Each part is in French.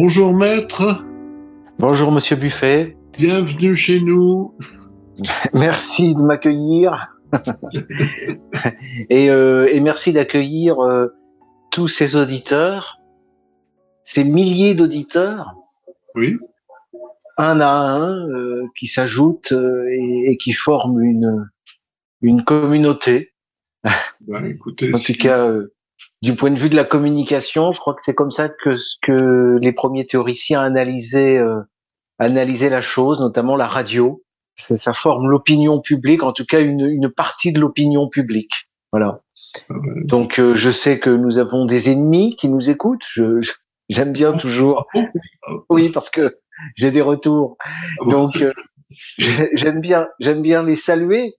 Bonjour maître. Bonjour monsieur Buffet. Bienvenue chez nous. Merci de m'accueillir. et, euh, et, merci d'accueillir euh, tous ces auditeurs, ces milliers d'auditeurs. Oui. Un à un euh, qui s'ajoutent et, et, qui forment une, une communauté. Ben, écoutez, en tout cas, du point de vue de la communication, je crois que c'est comme ça que, que les premiers théoriciens analysaient, analysaient la chose, notamment la radio ça forme l'opinion publique, en tout cas une, une partie de l'opinion publique. Voilà. Donc euh, je sais que nous avons des ennemis qui nous écoutent. Je, j'aime bien toujours. Oui, parce que j'ai des retours. Donc euh, j'aime bien, j'aime bien les saluer,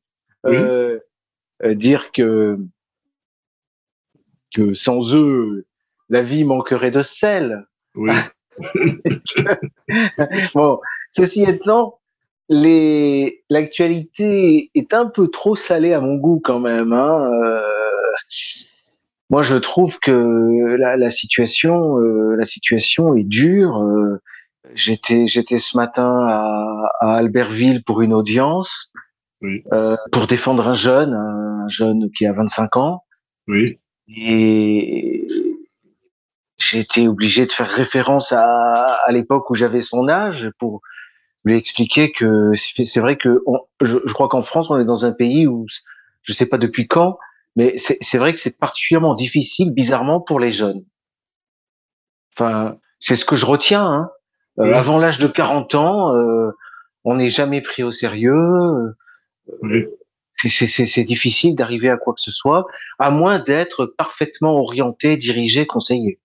euh, euh, dire que que sans eux la vie manquerait de sel. Oui. bon, ceci étant, l'actualité est un peu trop salée à mon goût quand même. Hein. Euh, moi, je trouve que la, la situation, euh, la situation est dure. Euh, j'étais, j'étais ce matin à, à, Albertville pour une audience oui. Pour défendre un jeune, un jeune qui a 25 ans. Oui. Et j'ai été obligé de faire référence à, à l'époque où j'avais son âge pour lui expliquer que c'est vrai que on, je, je, crois qu'en France, on est dans un pays où je sais pas depuis quand, mais c'est vrai que c'est particulièrement difficile, bizarrement, pour les jeunes. Enfin, c'est ce que je retiens. Hein. Euh, avant l'âge de 40 ans, euh, on n'est jamais pris au sérieux. Oui. C'est difficile d'arriver à quoi que ce soit, à moins d'être parfaitement orienté, dirigé, conseillé.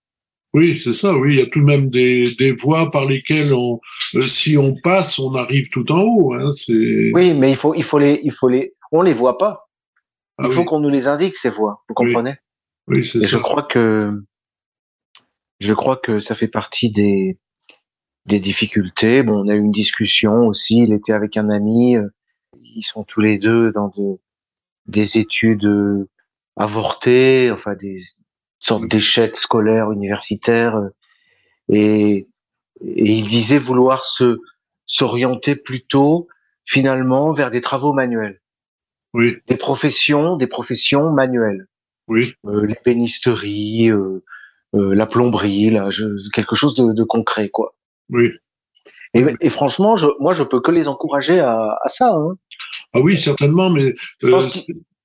Oui, c'est ça. Oui, il y a tout de même des, des voies par lesquelles, on, euh, si on passe, on arrive tout en haut. Hein, oui, mais il faut, il faut les, il faut les, on les voit pas. Il ah faut oui. qu'on nous les indique ces voies. Vous comprenez? Oui, oui c'est ça. Je crois que, je crois que ça fait partie des, des difficultés. Bon, on a eu une discussion aussi. Il était avec un ami. Ils sont tous les deux dans de, des études euh, avortées, enfin des sorte d'échec scolaire universitaire euh, et, et il disait vouloir se s'orienter plutôt finalement vers des travaux manuels. Oui, des professions des professions manuelles. Oui, euh, l'ébénisterie euh, euh, la plomberie là je, quelque chose de, de concret quoi. Oui. et, et franchement je, moi je peux que les encourager à, à ça hein. Ah oui, certainement, mais euh,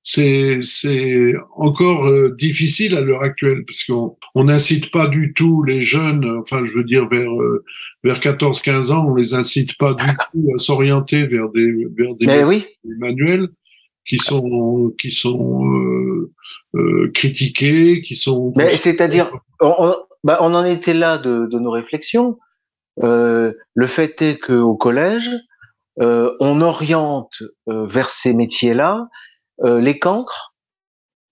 c'est c'est encore euh, difficile à l'heure actuelle parce qu'on on n'incite pas du tout les jeunes, enfin je veux dire vers euh, vers 14-15 ans, on les incite pas du tout à s'orienter vers des vers des oui manuels qui sont qui sont euh, euh, critiqués, qui sont Mais c'est-à-dire, on, on- bah, on en était là de, de nos réflexions. Euh, le fait est qu'au collège, on oriente euh, vers ces métiers-là euh, les cancres,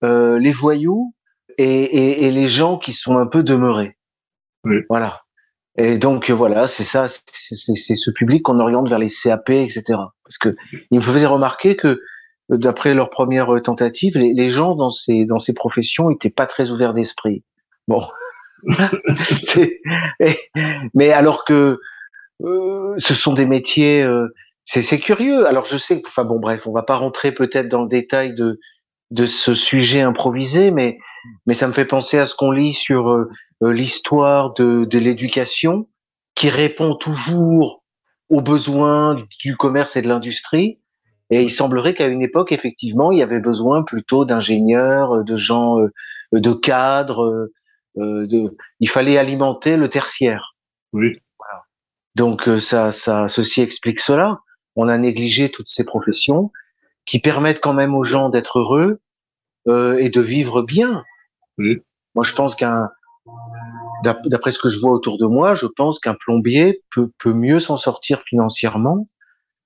euh, les voyous et, et, et les gens qui sont un peu demeurés. Oui. Voilà. Et donc euh, voilà, c'est ça, c'est- ce public qu'on oriente vers les CAP, etc. Parce que ils me faisaient remarquer que euh, d'après leur première euh, tentative, les, les gens dans ces dans ces professions étaient pas très ouverts d'esprit. Bon, mais alors que euh, ce sont des métiers, euh, c'est curieux. Alors je sais, enfin bon bref, on va pas rentrer peut-être dans le détail de de ce sujet improvisé, mais mais ça me fait penser à ce qu'on lit sur euh, euh, l'histoire de de l'éducation, qui répond toujours aux besoins du commerce et de l'industrie. Et il semblerait qu'à une époque, effectivement, il y avait besoin plutôt d'ingénieurs, euh, de gens, euh, de cadres. euh, euh, de, il fallait alimenter le tertiaire. oui, Donc euh, ça, ça, ceci explique cela. On a négligé toutes ces professions qui permettent quand même aux gens d'être heureux euh, et de vivre bien. Oui. Moi, je pense qu'un, d'ap- d'après ce que je vois autour de moi, je pense qu'un plombier peut, peut mieux s'en sortir financièrement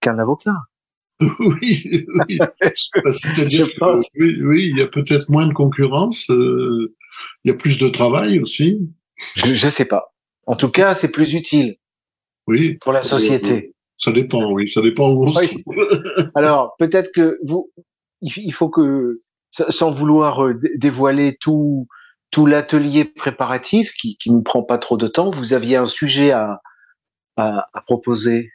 qu'un avocat. oui, oui. Bah, C'est-à-dire pense. que oui, oui, il y a peut-être moins de concurrence, euh, il y a plus de travail aussi. Je, je sais pas. En tout cas, c'est plus utile Oui, pour la société. Ça dépend, oui, ça dépend où on se trouve. Alors, peut-être que vous, il faut que, sans vouloir euh, dé- dévoiler tout, tout l'atelier préparatif qui qui nous prend pas trop de temps. Vous aviez un sujet à à, à proposer?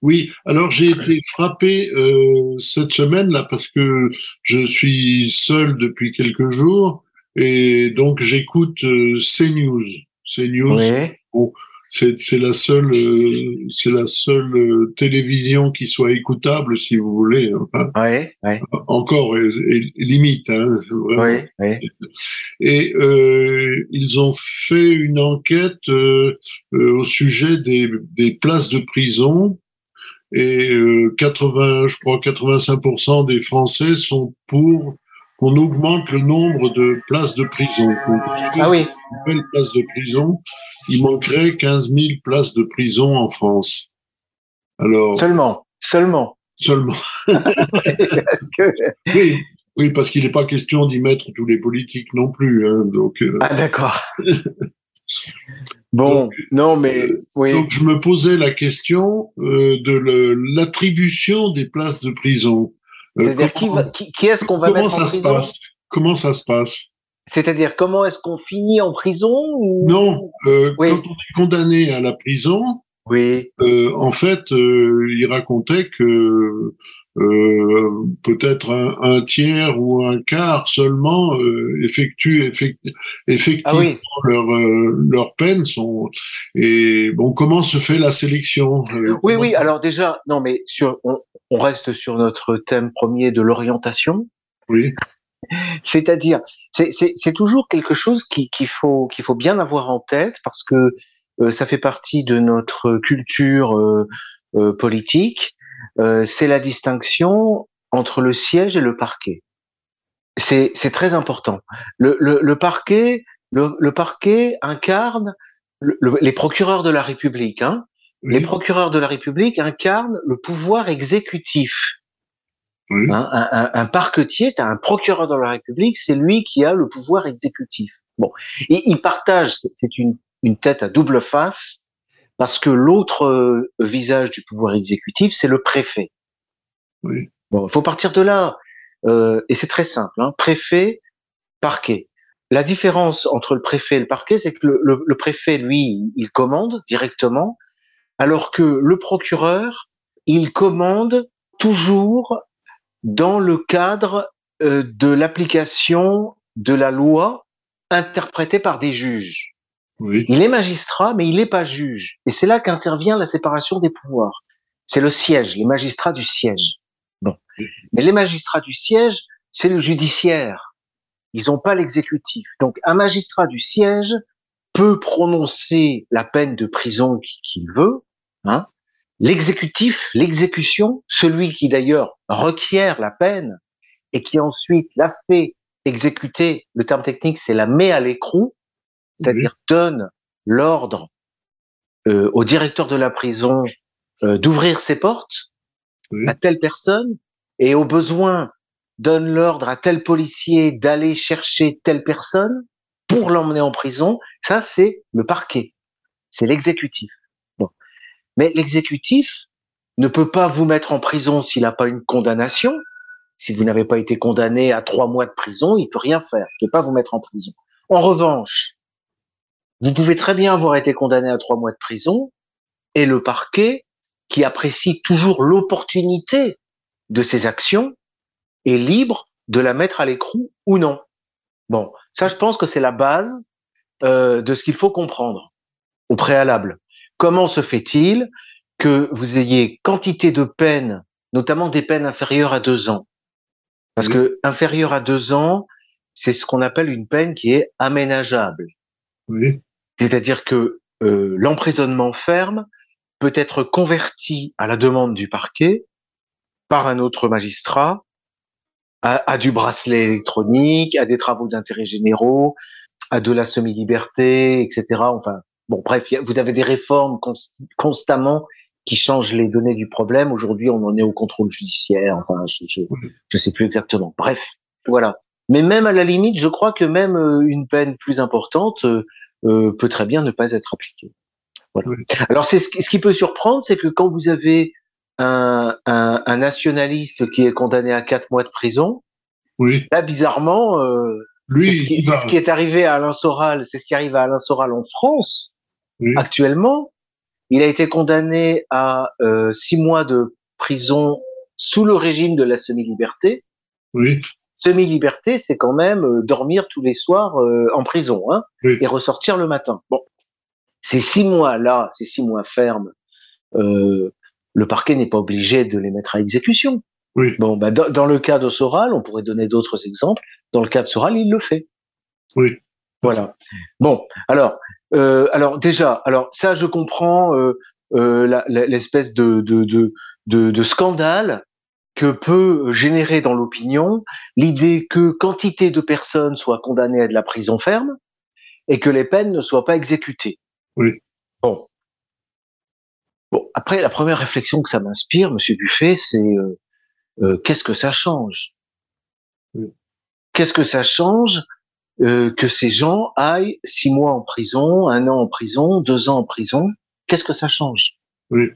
Oui, alors j'ai été frappé euh, cette semaine là parce que je suis seul depuis quelques jours et donc j'écoute euh, CNews. CNews, Oui. bon, c'est c'est la seule euh, c'est la seule euh, télévision qui soit écoutable si vous voulez. Enfin, Oui. Oui. encore et, et limite. Hein. Oui. Et euh, ils ont fait une enquête euh, euh, au sujet des, des places de prison et euh, 80, je crois 85% des Français sont pour qu'on augmente le nombre de places de prison. Ah oui. nouvelles places de prison, il manquerait 15 000 places de prison en France. Alors, Seulement. Seulement. seulement. Parce que- Oui, oui parce qu'il n'est pas question d'y mettre tous les politiques non plus. Hein, donc, euh, Ah d'accord. Bon, Donc, non mais euh, oui. Donc je me posais la question euh, de l'attribution des places de prison. Euh, C'est-à-dire qui, est-ce qu'on va comment mettre en ça se prison passe? Comment ça se passe? C'est-à-dire comment est-ce qu'on finit en prison ou... Non, euh, Oui. quand on est condamné à la prison, Oui. euh, en fait, euh, il racontait que euh, peut-être un, un tiers ou un quart seulement effectuent effect- Ah effectivement oui. leur leur peine. Sont et bon, comment se fait la sélection? Oui, oui. Alors déjà, non mais sur, on, on reste sur notre thème premier de l'orientation. Oui, C'est-à-dire, c'est- toujours quelque chose qui- qu'il faut qu'il faut bien avoir en tête parce que euh, ça fait partie de notre culture euh, euh, politique. Euh, c'est la distinction entre le siège et le parquet. C'est c'est très important. Le, le, le parquet le, le parquet incarne le- le- les procureurs de la République. Hein, les procureurs de la République incarnent le pouvoir exécutif. oui. Hein, un, un, un parquetier, c'est un procureur de la République, c'est lui qui a le pouvoir exécutif. Bon, il, il partage, c'est une, une tête à double face, parce que l'autre euh, visage du pouvoir exécutif, c'est le préfet. Oui. Bon, il faut partir de là, euh, et c'est très simple. Hein, préfet, parquet. La différence entre le préfet et le parquet, c'est que le, le- le préfet, lui, il commande directement, alors que le procureur, il commande toujours dans le cadre euh, de l'application de la loi interprétée par des juges. oui. Il est magistrat, mais il n'est pas juge. Et c'est là qu'intervient la séparation des pouvoirs. C'est le siège, les magistrats du siège. Bon. Mais les magistrats du siège, c'est le judiciaire. Ils n'ont pas l'exécutif. Donc, un magistrat du siège peut prononcer la peine de prison qu'il veut. Hein. L'exécutif, l'exécution, celui qui d'ailleurs requiert la peine et qui ensuite la fait exécuter, le terme technique, c'est la met à l'écrou, c'est-à-dire donne l'ordre euh, au directeur de la prison euh, d'ouvrir ses portes Oui. à telle personne et au besoin donne l'ordre à tel policier d'aller chercher telle personne pour l'emmener en prison. Ça, c'est le parquet, c'est l'exécutif. Mais l'exécutif ne peut pas vous mettre en prison s'il n'a pas une condamnation. Si vous n'avez pas été condamné à trois mois de prison, il peut rien faire. Il peut pas vous mettre en prison. En revanche, vous pouvez très bien avoir été condamné à trois mois de prison et le parquet, qui apprécie toujours l'opportunité de ses actions, est libre de la mettre à l'écrou ou non. Bon, ça, je pense que c'est la base euh, de ce qu'il faut comprendre au préalable. Comment se fait-il que vous ayez quantité de peines, notamment des peines inférieures à deux ans? Parce Oui. que inférieure à deux ans, c'est ce qu'on appelle une peine qui est aménageable. oui. C'est-à-dire que euh, l'emprisonnement ferme peut être converti à la demande du parquet par un autre magistrat à, à du bracelet électronique, à des travaux d'intérêt généraux, à de la semi-liberté, etc. Enfin, bon, bref, vous avez des réformes cons- constamment qui changent les données du problème. Aujourd'hui, on en est au contrôle judiciaire. Enfin, je, je, je sais plus exactement. Bref, voilà. Mais même à la limite, je crois que même euh, une peine plus importante euh, euh, peut très bien ne pas être appliquée. Voilà. Oui. Alors, c'est ce, qui- ce qui peut surprendre, c'est que quand vous avez un, un, un nationaliste qui est condamné à quatre mois de prison, Oui, là, bizarrement, euh, Lui, c'est ce, qui est arrivé à Alain Soral, c'est ce qui arrive à Alain Soral en France actuellement. Il a été condamné à euh, six mois de prison sous le régime de la semi-liberté. Oui. Semi-liberté, c'est quand même euh, dormir tous les soirs euh, en prison hein, et ressortir le matin. Bon, ces six mois-là, ces six mois fermes, euh, le parquet n'est pas obligé de les mettre à exécution. Oui. Bon, bah, dans, dans, le cas de Soral, on pourrait donner d'autres exemples. Dans le cas de Soral, il le fait. Oui. Voilà. Bon, alors, euh, alors déjà, alors ça, je comprends euh, euh, l'espèce de, de, de, de, de scandale que peut générer dans l'opinion l'idée que quantité de personnes soient condamnées à de la prison ferme et que les peines ne soient pas exécutées. Oui. Bon. Bon, après, la première réflexion que ça m'inspire, Monsieur Buffet, c'est qu'est-ce que ça change? Qu'est-ce que ça change euh, que ces gens aillent six mois en prison, un an en prison, deux ans en prison Qu'est-ce que ça change? Oui.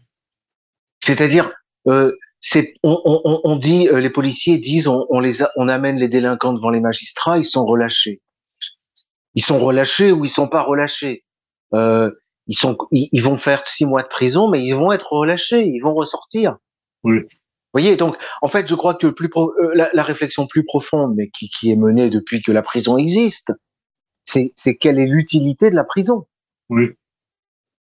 C'est-à-dire, euh, c'est, on, on, on, dit, euh, les policiers disent, on, on les, a, on amène les délinquants devant les magistrats, ils sont relâchés. Ils sont relâchés ou ils sont pas relâchés. Euh, ils sont, ils, vont faire six mois de prison, mais ils vont être relâchés, ils vont ressortir. Oui. Vous voyez, donc en fait, je crois que plus pro, euh, la, la, réflexion plus profonde, mais qui, qui est menée depuis que la prison existe, c'est, quelle est l'utilité de la prison. Oui.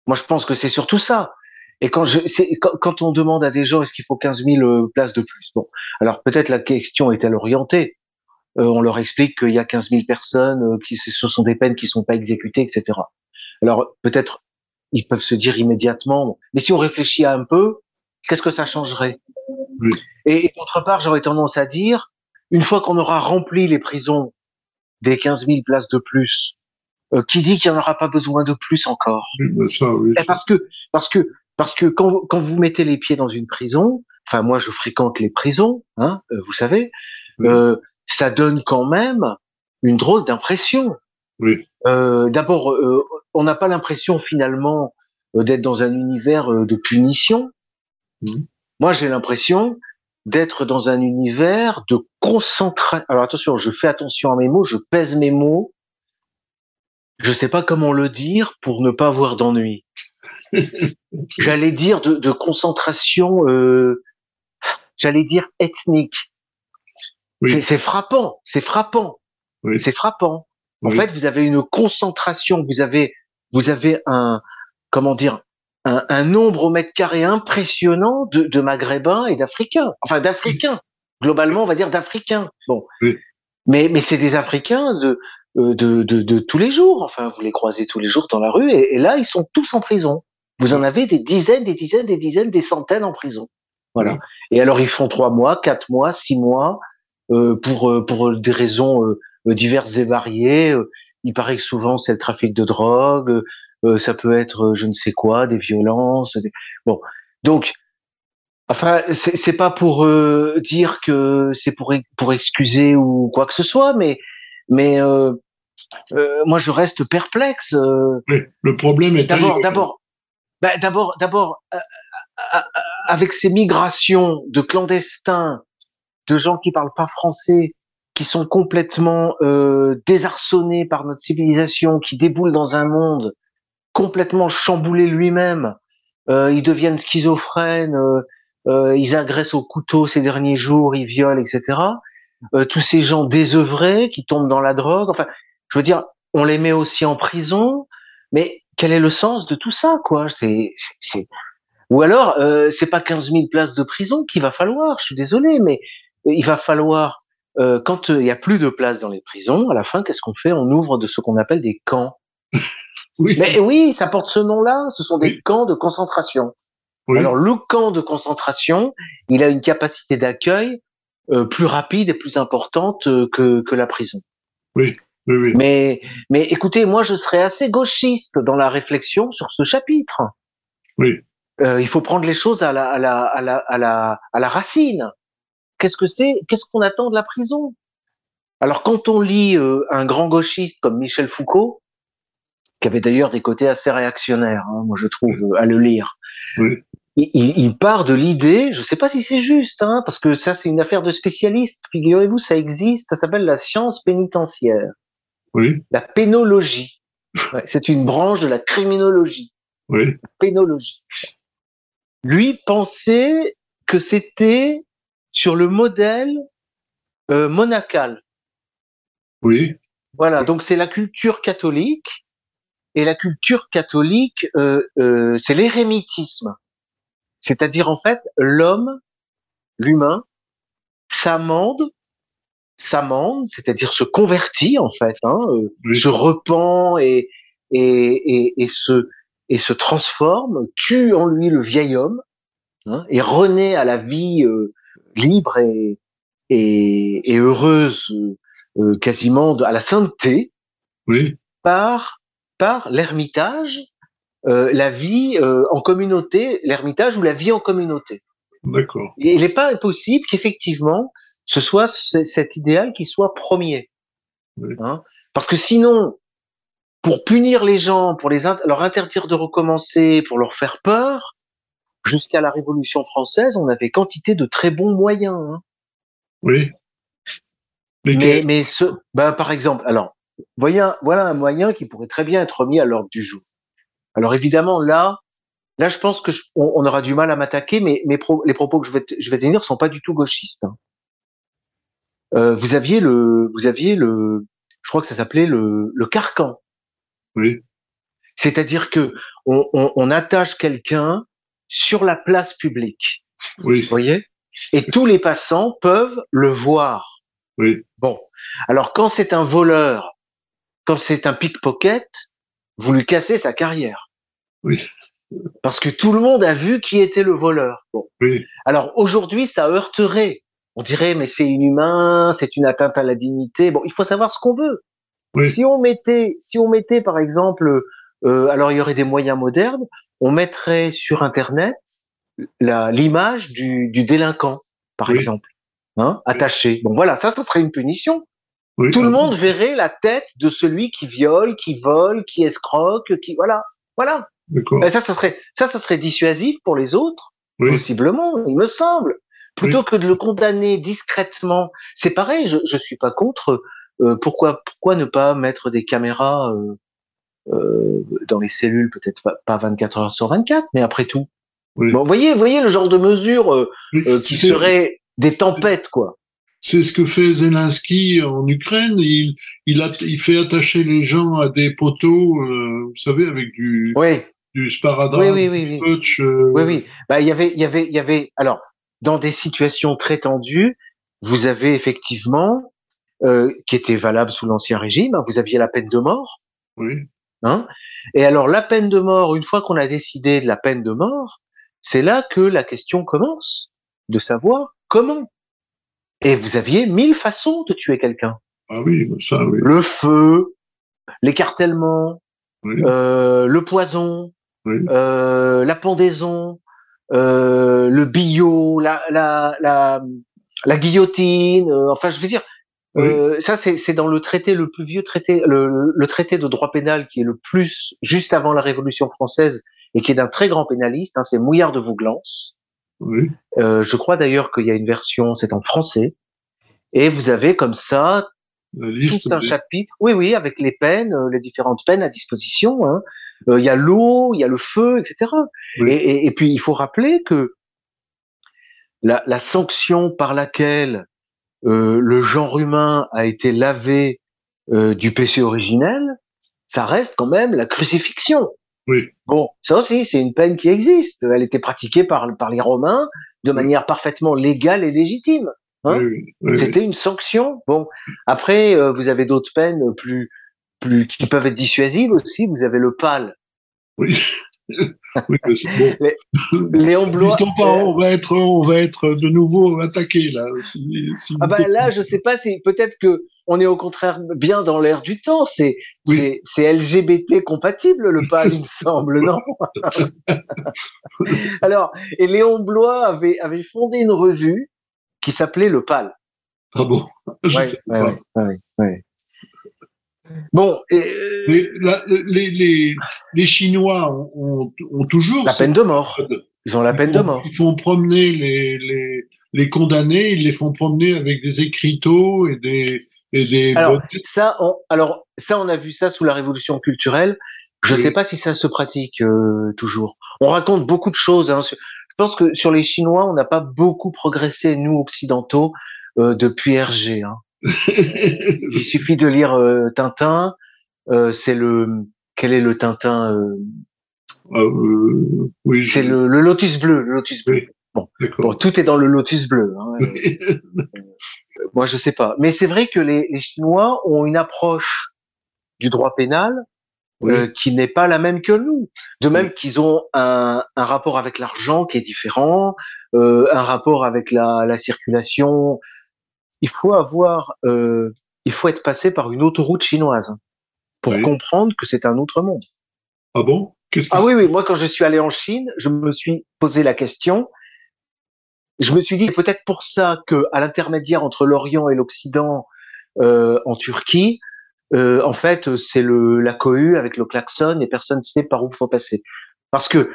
Moi, je pense que c'est surtout ça. Et quand, je, quand, quand, on demande à des gens est-ce qu'il faut 15 000 euh, places de plus, bon, alors peut-être la question est-elle orientée. Euh, on leur explique qu'il y a 15 000 personnes, euh, qui ce sont des peines qui sont pas exécutées, etc. Alors peut-être ils peuvent se dire immédiatement, mais si on réfléchit un peu, qu'est-ce que ça changerait? Oui. Et, et d'autre part, j'aurais tendance à dire, une fois qu'on aura rempli les prisons des 15 000 places de plus, euh, qui dit qu'il n'y en aura pas besoin de plus encore? Oui, ça, oui. Parce que parce que parce que quand, quand vous mettez les pieds dans une prison, enfin moi je fréquente les prisons, hein, euh, vous savez, euh, ça donne quand même une drôle d'impression. Oui. D'abord, on n'a pas l'impression finalement d'être dans un univers de punition. Mmh. Moi, j'ai l'impression d'être dans un univers de concentration. Alors attention, je fais attention à mes mots, je pèse mes mots. Je sais pas comment le dire pour ne pas avoir d'ennui. j'allais dire de, de concentration, euh, j'allais dire ethnique. Oui. C'est frappant, c'est frappant, oui. c'est frappant. En Oui. fait, vous avez une concentration, vous avez, vous avez un, comment dire, un, un nombre au mètre carré impressionnant de, de Maghrébins et d'Africains. Enfin, d'Africains. Globalement, on va dire d'Africains. Bon. Oui. Mais, mais c'est des Africains de, euh, de, de, de, tous les jours. Enfin, vous les croisez tous les jours dans la rue, et, et, là, ils sont tous en prison. Vous en avez des dizaines, des dizaines, des dizaines, des centaines en prison. Voilà. Oui. Et alors, ils font trois mois, quatre mois, six mois, euh, pour, euh, pour des raisons euh, diverses et variées. Euh, Il paraît que souvent, c'est le trafic de drogue, euh, ça peut être je ne sais quoi, des violences. Des... Bon. Donc, Enfin, c'est pas pour euh, dire que c'est pour pour excuser ou quoi que ce soit, mais mais euh, euh, moi je reste perplexe. euh. Oui. Le problème est D'abord, d'abord, ben, d'abord, d'abord, euh, euh, euh, avec ces migrations de clandestins, de gens qui parlent pas français, qui sont complètement euh, désarçonnés par notre civilisation, qui déboulent dans un monde complètement chamboulé lui-même. Euh, ils deviennent schizophrènes. euh, euh, ils agressent au couteau ces derniers jours, ils violent, etc. Euh, tous ces gens désœuvrés qui tombent dans la drogue. Enfin, je veux dire, on les met aussi en prison, mais quel est le sens de tout ça, quoi? C'est, c'est, ou alors, euh, c'est pas 15 000 places de prison qu'il va falloir. Je suis désolé, mais il va falloir euh, quand il y a plus de places dans les prisons, à la fin, qu'est-ce qu'on fait? On ouvre de ce qu'on appelle des camps. Oui, Mais oui, ça porte ce nom-là. Ce sont des Oui. camps de concentration. oui. Alors le camp de concentration, il a une capacité d'accueil euh, plus rapide et plus importante euh, que, que la prison. oui, oui. Mais, mais écoutez, moi je serais assez gauchiste dans la réflexion sur ce chapitre. Oui. Euh, il faut prendre les choses à la, à la, à la, à la, à la racine. Qu'est-ce que c'est Qu'est-ce qu'on attend de la prison? Alors quand on lit euh, un grand gauchiste comme Michel Foucault, qui avait d'ailleurs des côtés assez réactionnaires, hein, moi je trouve, euh, à le lire, Oui. il, part de l'idée, je ne sais pas si c'est juste, hein, parce que ça c'est une affaire de spécialistes. Figurez-vous, ça existe, ça s'appelle la science pénitentiaire. Oui. La pénologie. c'est une branche de la criminologie. Oui. pénologie. Lui pensait que c'était sur le modèle euh, monacal. Oui. Voilà, donc c'est la culture catholique, et la culture catholique, euh, euh, c'est l'érémitisme. C'est-à-dire en fait, l'homme, l'humain, s'amende, s'amende, c'est-à-dire se convertit en fait, hein, se repent et, et, et, et, se, et se transforme, tue en lui le vieil homme, hein, et renaît à la vie libre et, et, et heureuse, euh, quasiment à la sainteté, oui. par par l'ermitage, euh, la vie euh, en communauté, l'ermitage ou la vie en communauté. D'accord. Il n'est pas impossible qu'effectivement ce soit cet idéal qui soit premier. Oui. Hein Parce que sinon, pour punir les gens, pour les leur interdire de recommencer, pour leur faire peur, jusqu'à la Révolution française, on avait quantité de très bons moyens. Hein. Oui. Mais, mais, ce, ben, par exemple, alors, voilà, voilà un moyen qui pourrait très bien être mis à l'ordre du jour. Alors évidemment, là, là, je pense que on, aura du mal à m'attaquer, mais mes les propos que je vais, je vais tenir sont pas du tout gauchistes. Hein. Euh, vous aviez le, vous aviez le, je crois que ça s'appelait le, le carcan. Oui. C'est-à-dire que on, on, on attache quelqu'un sur la place publique. Oui. Vous voyez? Et tous les passants peuvent le voir. Oui. Bon. Alors quand c'est un voleur, quand c'est un pickpocket, vous lui cassez sa carrière. Oui. Parce que tout le monde a vu qui était le voleur. Bon. Oui. Alors aujourd'hui, ça heurterait. On dirait, mais c'est inhumain, c'est une atteinte à la dignité. Bon, il faut savoir ce qu'on veut. Oui. Si on mettait, si on mettait par exemple, euh, alors il y aurait des moyens modernes, on mettrait sur Internet l'image du, du, délinquant, par Oui. exemple, hein, attaché. Bon, voilà, ça, ça serait une punition. Oui. Tout le Ah, monde verrait la tête de celui qui viole, qui vole, qui escroque, qui voilà, voilà. Et ça, ça serait ça, ça serait dissuasif pour les autres, Oui. possiblement, il me semble. Plutôt que de le condamner discrètement, c'est pareil. Je je suis pas contre. euh, pourquoi pourquoi ne pas mettre des caméras euh, euh, dans les cellules, peut-être pas, pas 24 heures sur 24, mais après tout. Oui. Bon, voyez voyez le genre de mesures euh, euh, qui seraient des tempêtes, quoi. C'est ce que fait Zelensky en Ukraine. Il, il, a, il fait attacher les gens à des poteaux, euh, vous savez, avec du, Oui, du sparadrap, oui, oui, oui, du oui. euh, Oui, oui. Bah, il y avait, il y avait, il y avait. Alors, dans des situations très tendues, vous avez effectivement, euh, qui était valable sous l'ancien régime, hein, vous aviez la peine de mort. Oui, Hein Et alors, la peine de mort, une fois qu'on a décidé de la peine de mort, c'est là que la question commence, de savoir comment. Et vous aviez mille façons de tuer quelqu'un. ah oui, ça, oui. Le feu, l'écartèlement, oui. euh, le poison, Oui. euh, la pendaison, euh, le bio, la, la, la, la guillotine. euh, enfin, je veux dire, euh, ça c'est c'est dans le traité le plus vieux traité, le, le traité de droit pénal qui est le plus juste avant la Révolution française et qui est d'un très grand pénaliste. Hein, c'est Mouillard de Vouglans. Oui. Euh, je crois d'ailleurs qu'il y a une version, c'est en français. Et vous avez comme ça tout un des- chapitre, oui, oui, avec les peines, euh, les différentes peines à disposition. hein. Euh, Il y a l'eau, il y a le feu, etc. Oui. Et, et- et puis il faut rappeler que la, la sanction par laquelle euh, le genre humain a été lavé euh, du péché originel, ça reste quand même la crucifixion. Oui. Bon, ça aussi, c'est une peine qui existe. Elle était pratiquée par, par les Romains de manière parfaitement légale et légitime. Hein oui, oui, c'était une sanction. Bon, après, euh, vous avez d'autres peines plus, plus qui peuvent être dissuasives aussi. Vous avez le pal. Oui. Oui, mais bon. Léon Blois. Disons pas, on va être, on va être de nouveau attaqué là. Si, si Ah bah là, je sais pas si peut-être que on est au contraire bien dans l'air du temps. C'est Oui. c'est c'est LGBT compatible le pal, il me semble, non? Alors, et Léon Blois avait avait fondé une revue qui s'appelait le pal. Ah bon? Je Ouais, sais ouais, pas. ouais, ouais, ouais. Bon, et, euh, Mais la- les, les, les Chinois ont, ont, ont toujours la peine de mort. Ils ont la peine de mort. Ils font promener les, les, les condamnés, ils les font promener avec des écriteaux et des, et des alors ça, on, alors ça, on a vu ça sous la révolution culturelle. Je ne sais pas si ça se pratique euh, toujours. On raconte beaucoup de choses. Hein. Je pense que sur les Chinois, on n'a pas beaucoup progressé nous occidentaux euh, depuis Hergé. Hein. Il suffit de lire euh, Tintin. C'est le quel est le Tintin oui, C'est le, le, lotus bleu. Le lotus bleu. Oui. Bon. bon. tout est dans le lotus bleu. Hein. Moi, je sais pas. Mais c'est vrai que les, les, Chinois ont une approche du droit pénal oui. euh, qui n'est pas la même que nous. De même oui. qu'ils ont un, un, rapport avec l'argent qui est différent, euh, un rapport avec la, la, circulation. Il faut avoir, euh, il faut être passé par une autoroute chinoise pour oui. comprendre que c'est un autre monde. Ah bon? Ah oui, oui. Moi, quand je suis allé en Chine, je me suis posé la question je me suis dit peut-être pour ça que à l'intermédiaire entre l'Orient et l'Occident euh, en Turquie, euh, en fait, c'est le la cohue avec le klaxon et personne ne sait par où il faut passer. Parce que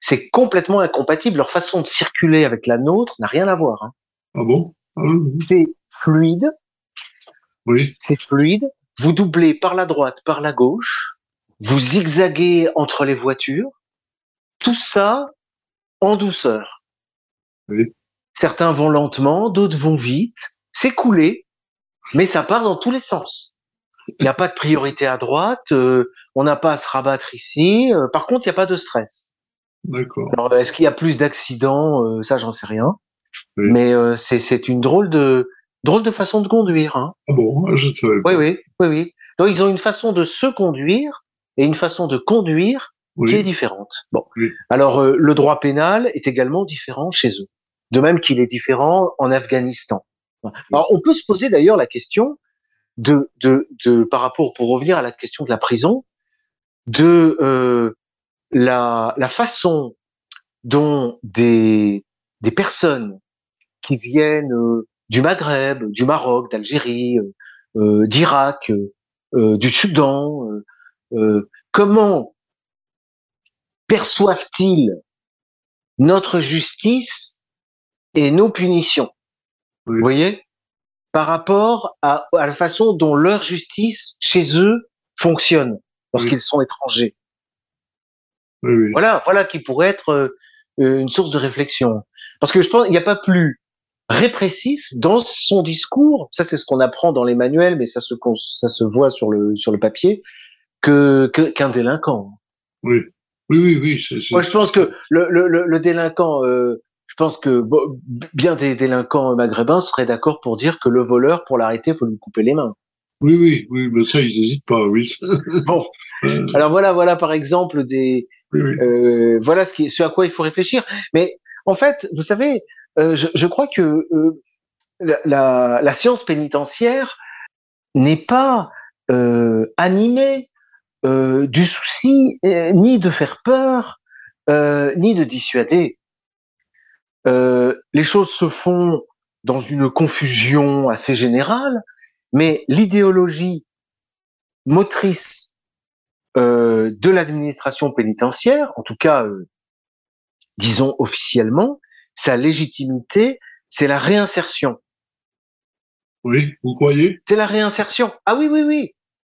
c'est complètement incompatible. Leur façon de circuler avec la nôtre n'a rien à voir. Hein. Ah bon? Ah. C'est fluide. Oui. C'est fluide. Vous doublez par la droite, par la gauche. Vous zigzaguez entre les voitures. Tout ça en douceur. Oui. Certains vont lentement, d'autres vont vite. C'est coulé, mais ça part dans tous les sens. Il n'y a pas de priorité à droite, euh, on n'a pas à se rabattre ici. Euh, par contre, il n'y a pas de stress. D'accord. Alors, est-ce qu'il y a plus d'accidents euh, Ça, j'en sais rien. Oui. Mais c'est une drôle de drôle de façon de conduire. Hein. Ah bon, je ne savais pas. Oui, oui, oui, oui. Donc, ils ont une façon de se conduire et une façon de conduire oui. qui est différente. Bon. Oui. Alors, euh, le droit pénal est également différent chez eux. De même qu'il est différent en Afghanistan. On peut se poser d'ailleurs la question de, par rapport, pour revenir à la question de la prison, de euh, la, façon dont des, des personnes qui viennent euh, du Maghreb, du Maroc, d'Algérie, euh, d'Irak, du Soudan, comment perçoivent-ils notre justice et nos punitions oui. Vous voyez? Par rapport à, à, la façon dont leur justice chez eux fonctionne lorsqu'ils oui. sont étrangers. Oui, voilà, voilà qui pourrait être euh, une source de réflexion. Parce que je pense qu'il n'y a pas plus répressif dans son discours. Ça, c'est ce qu'on apprend dans les manuels, mais ça se ça se voit sur le sur le papier que qu'un qu délinquant. Oui. Oui, oui, oui. C est, c est... Moi, je pense que le, le, le délinquant, euh, je pense que bon, bien des délinquants maghrébins seraient d'accord pour dire que le voleur, pour l'arrêter, il faut lui couper les mains. Oui, oui, oui, mais ça, ils n'hésitent pas, oui. bon. Euh... Alors voilà, voilà par exemple des, oui, oui. Euh, voilà ce, qui, ce à quoi il faut réfléchir. Mais en fait, vous savez, euh, je, je, crois que la, la, la, science pénitentiaire n'est pas animée du souci ni de faire peur, ni de dissuader. Les choses se font dans une confusion assez générale, mais l'idéologie motrice de l'administration pénitentiaire, en tout cas, disons officiellement, sa légitimité, c'est la réinsertion. Oui, vous croyez? C'est la réinsertion. Ah oui, oui, oui.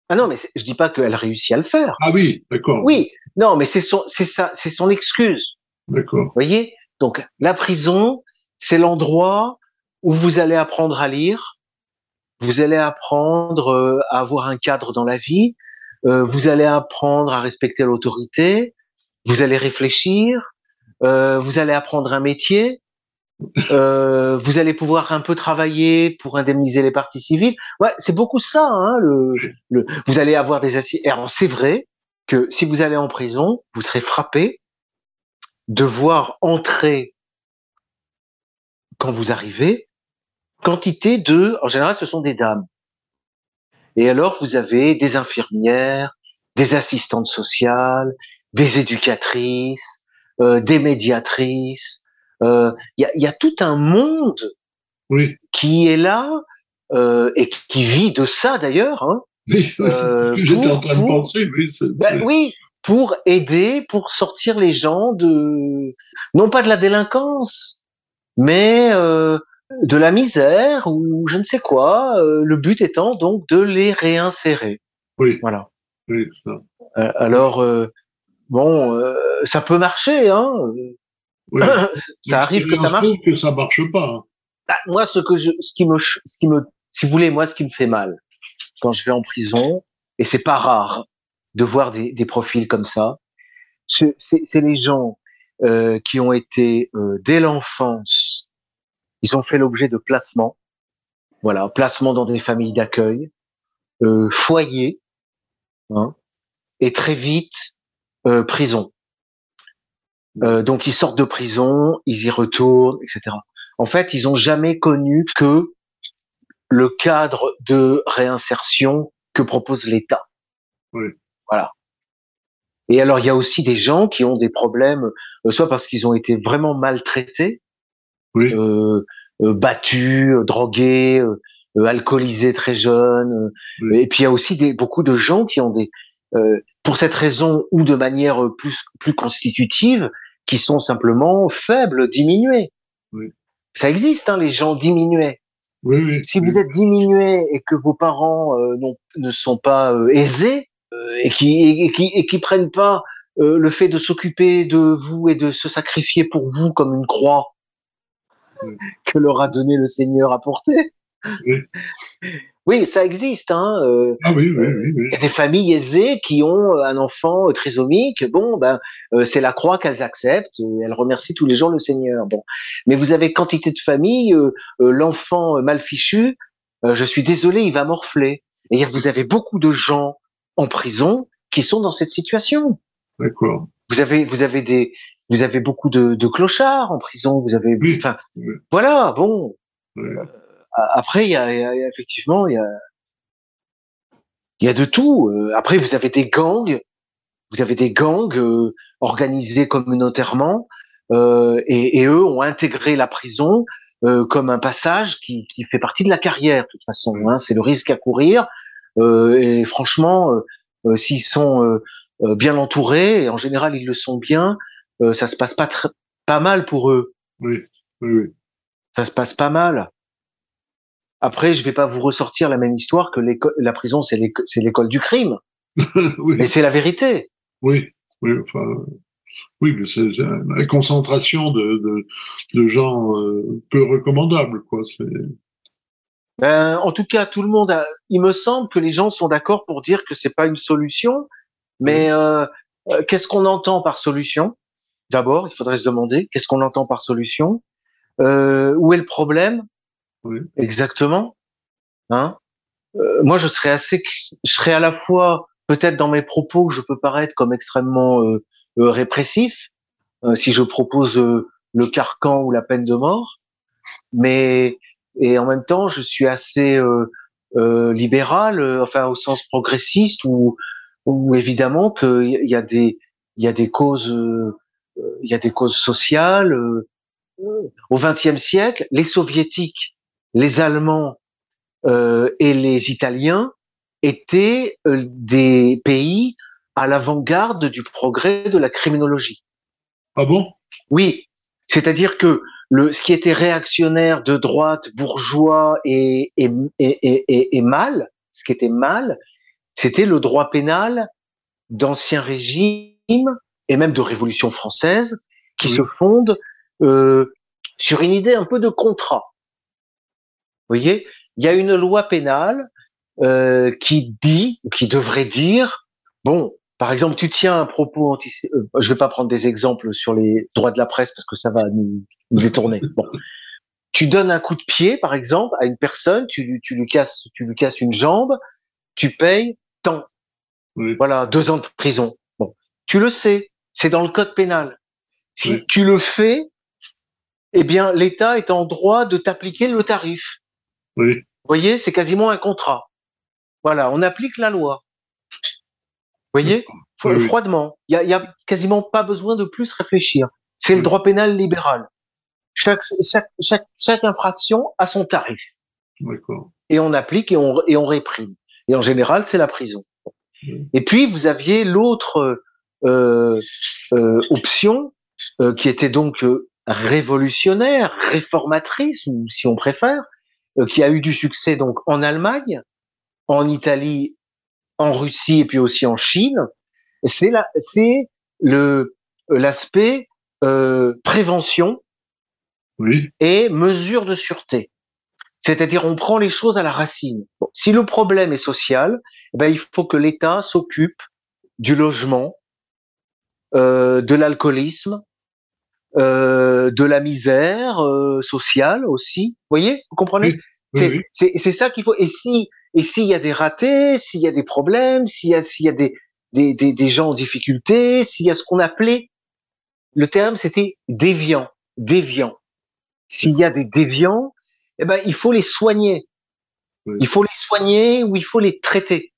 Ah non, mais je dis pas qu'elle réussit à le faire. Ah oui, d'accord. Oui, non, mais c'est son, c'est ça, c'est son excuse. D'accord. Vous voyez? Donc la prison, c'est l'endroit où vous allez apprendre à lire, vous allez apprendre euh, à avoir un cadre dans la vie, euh, vous allez apprendre à respecter l'autorité, vous allez réfléchir, euh, vous allez apprendre un métier, vous allez pouvoir un peu travailler pour indemniser les parties civiles. Ouais, c'est beaucoup ça. Hein, le, le, vous allez avoir des assises. C'est vrai que si vous allez en prison, vous serez frappé de voir entrer quand vous arrivez quantité de. En général, ce sont des dames. Et alors, vous avez des infirmières, des assistantes sociales, des éducatrices, euh, des médiatrices, il euh, y, a, y, a, tout un monde oui. qui est là euh, et qui vit de ça d'ailleurs. Hein, oui, euh, j'étais en train de penser. Oui, ben, oui, pour aider, pour sortir les gens de non pas de la délinquance, mais euh, de la misère ou je ne sais quoi. Euh, le but étant donc de les réinsérer. Oui. Voilà. Oui, ça. Euh, alors euh, bon, euh, ça peut marcher, hein. Oui. ça arrive que ça marche. que ça marche pas. hein. Bah, moi, ce que je, ce qui me, ce qui me, si vous voulez, moi, ce qui me fait mal quand je vais en prison, et c'est pas rare de voir des, des profils comme ça, c'est les gens euh, qui ont été euh, dès l'enfance, ils ont fait l'objet de placements, voilà, placements dans des familles d'accueil, euh, foyers, hein, et très vite euh, prison. Euh, donc ils sortent de prison, ils y retournent, etc. En fait, ils ont jamais connu que le cadre de réinsertion que propose l'État. Oui. Voilà. Et alors, il y a aussi des gens qui ont des problèmes, euh, soit parce qu'ils ont été vraiment maltraités, Oui. euh, euh, battus, drogués, euh, alcoolisés très jeunes. Oui. Et puis, il y a aussi des, beaucoup de gens qui ont des, euh, pour cette raison ou de manière plus, plus constitutive, qui sont simplement faibles, diminués. Oui. Ça existe, hein, les gens diminués. Si vous êtes diminué et que vos parents ne sont pas aisés et qui et, qui et qui prennent pas euh, le fait de s'occuper de vous et de se sacrifier pour vous comme une croix Oui. que leur a donné le Seigneur à porter. Oui. Oui, ça existe. Hein. euh, Ah oui, oui, oui. oui. il y a des familles aisées qui ont un enfant euh, trisomique. Bon, ben, euh, c'est la croix qu'elles acceptent. euh, Elles remercient tous les jours le Seigneur. Bon, mais vous avez quantité de familles, euh, euh, l'enfant euh, mal fichu. euh, je suis désolé, il va morfler. Et vous avez beaucoup de gens en prison qui sont dans cette situation. D'accord. Vous avez, vous avez des, vous avez beaucoup de, de clochards en prison. Vous avez, Oui. enfin, Oui. voilà. Bon, Oui. a- Après, il y a, y a- effectivement, il y a, il y a de tout. Euh, Après, vous avez des gangs, vous avez des gangs euh, organisés communautairement, euh, et, et eux ont intégré la prison euh, comme un passage qui, qui fait partie de la carrière. De toute façon, hein, c'est le risque à courir. Euh, et franchement, euh, euh, s'ils sont euh, euh, bien entourés, et en général ils le sont bien, euh, ça se passe pas pas mal pour eux Oui. Oui. ça se passe pas mal. Après, je vais pas vous ressortir la même histoire que la prison, c'est l'éco- c'est l'école du crime. oui. Mais c'est la vérité. Oui, oui, enfin, oui, mais c'est c'est une concentration de, de, de gens euh, peu recommandables, quoi. Ben, en tout cas, tout le monde a, il me semble que les gens sont d'accord pour dire que c'est pas une solution. Mais euh, euh, qu'est-ce qu'on entend par solution? D'abord, il faudrait se demander qu'est-ce qu'on entend par solution? Euh, où est le problème? Oui. Exactement. Hein? Euh, moi, je serais assez, je serais à la fois peut-être dans mes propos, je peux paraître comme extrêmement répressif euh, si je propose euh, le carcan ou la peine de mort, mais et en même temps, je suis assez euh, euh, libéral, euh, enfin au sens progressiste, où, où évidemment qu'il y a des il y a des causes il y a des causes sociales. au XXe siècle, les soviétiques, les Allemands euh, et les Italiens étaient des pays à l'avant-garde du progrès de la criminologie. ah bon? Oui, c'est-à-dire que le, ce qui était réactionnaire de droite, bourgeois et, et, et, et, et- et mal, ce qui était mal, c'était le droit pénal d'ancien régime et même de Révolution française qui Oui. se fonde euh, sur une idée un peu de contrat. Vous voyez, il y a une loi pénale euh, qui dit, ou qui devrait dire, bon, par exemple, tu tiens un propos anti, euh, je vais pas prendre des exemples sur les droits de la presse parce que ça va nous, nous détourner. Bon, tu donnes un coup de pied, par exemple, à une personne, tu, lui- tu lui casses, tu lui casses une jambe, tu payes tant. Oui. Voilà, deux ans de prison. Bon, tu le sais, c'est dans le code pénal. Si Oui. tu le fais, eh bien, l'État est en droit de t'appliquer le tarif. Oui. Vous voyez, c'est quasiment un contrat. Voilà, on applique la loi. Vous voyez, Oui, froidement. Il y a, quasiment pas besoin de plus réfléchir. C'est le droit pénal libéral. Chaque, chaque, chaque, chaque infraction a son tarif. Et on applique et on, et on réprime. Et en général, c'est la prison. Oui. Et puis, vous aviez l'autre euh, euh, option euh, qui était donc révolutionnaire, réformatrice, ou si on préfère, qui a eu du succès donc en Allemagne, en Italie, en Russie et puis aussi en Chine. C'est la, c'est le l'aspect prévention oui. et mesure de sûreté. C'est-à-dire, on prend les choses à la racine. si le problème est social, eh ben, il faut que l'État s'occupe du logement, euh, de l'alcoolisme, euh, de la misère euh, sociale aussi. Vous voyez, vous comprenez? C'est ça qu'il faut. Et si et s'il y a des ratés, s'il y a des problèmes, s'il y a s'il y a des des, des, des gens en difficulté, s'il y a ce qu'on appelait le terme c'était déviant, déviant. S'il y a des déviants, eh ben il faut les soigner. Il faut les soigner ou il faut les traiter.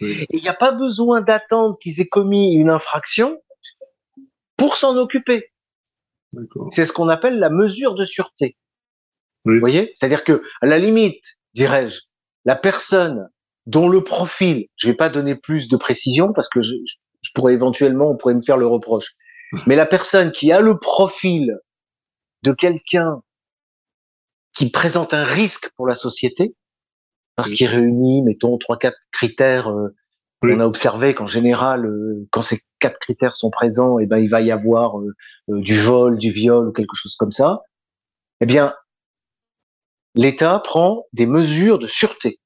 Et il n'y a pas besoin d'attendre qu'ils aient commis une infraction pour s'en occuper. C'est ce qu'on appelle la mesure de sûreté. Vous voyez? C'est-à-dire que, à la limite, dirais-je, la personne dont le profil, je vais pas donner plus de précision parce que je, je pourrais éventuellement, on pourrait me faire le reproche, mais la personne qui a le profil de quelqu'un qui présente un risque pour la société, parce qu'il réunit, mettons, trois, quatre critères euh, on a observé qu'en général, euh, quand ces quatre critères sont présents, eh ben, il va y avoir euh, euh, du vol, du viol ou quelque chose comme ça. Eh bien, l'État prend des mesures de sûreté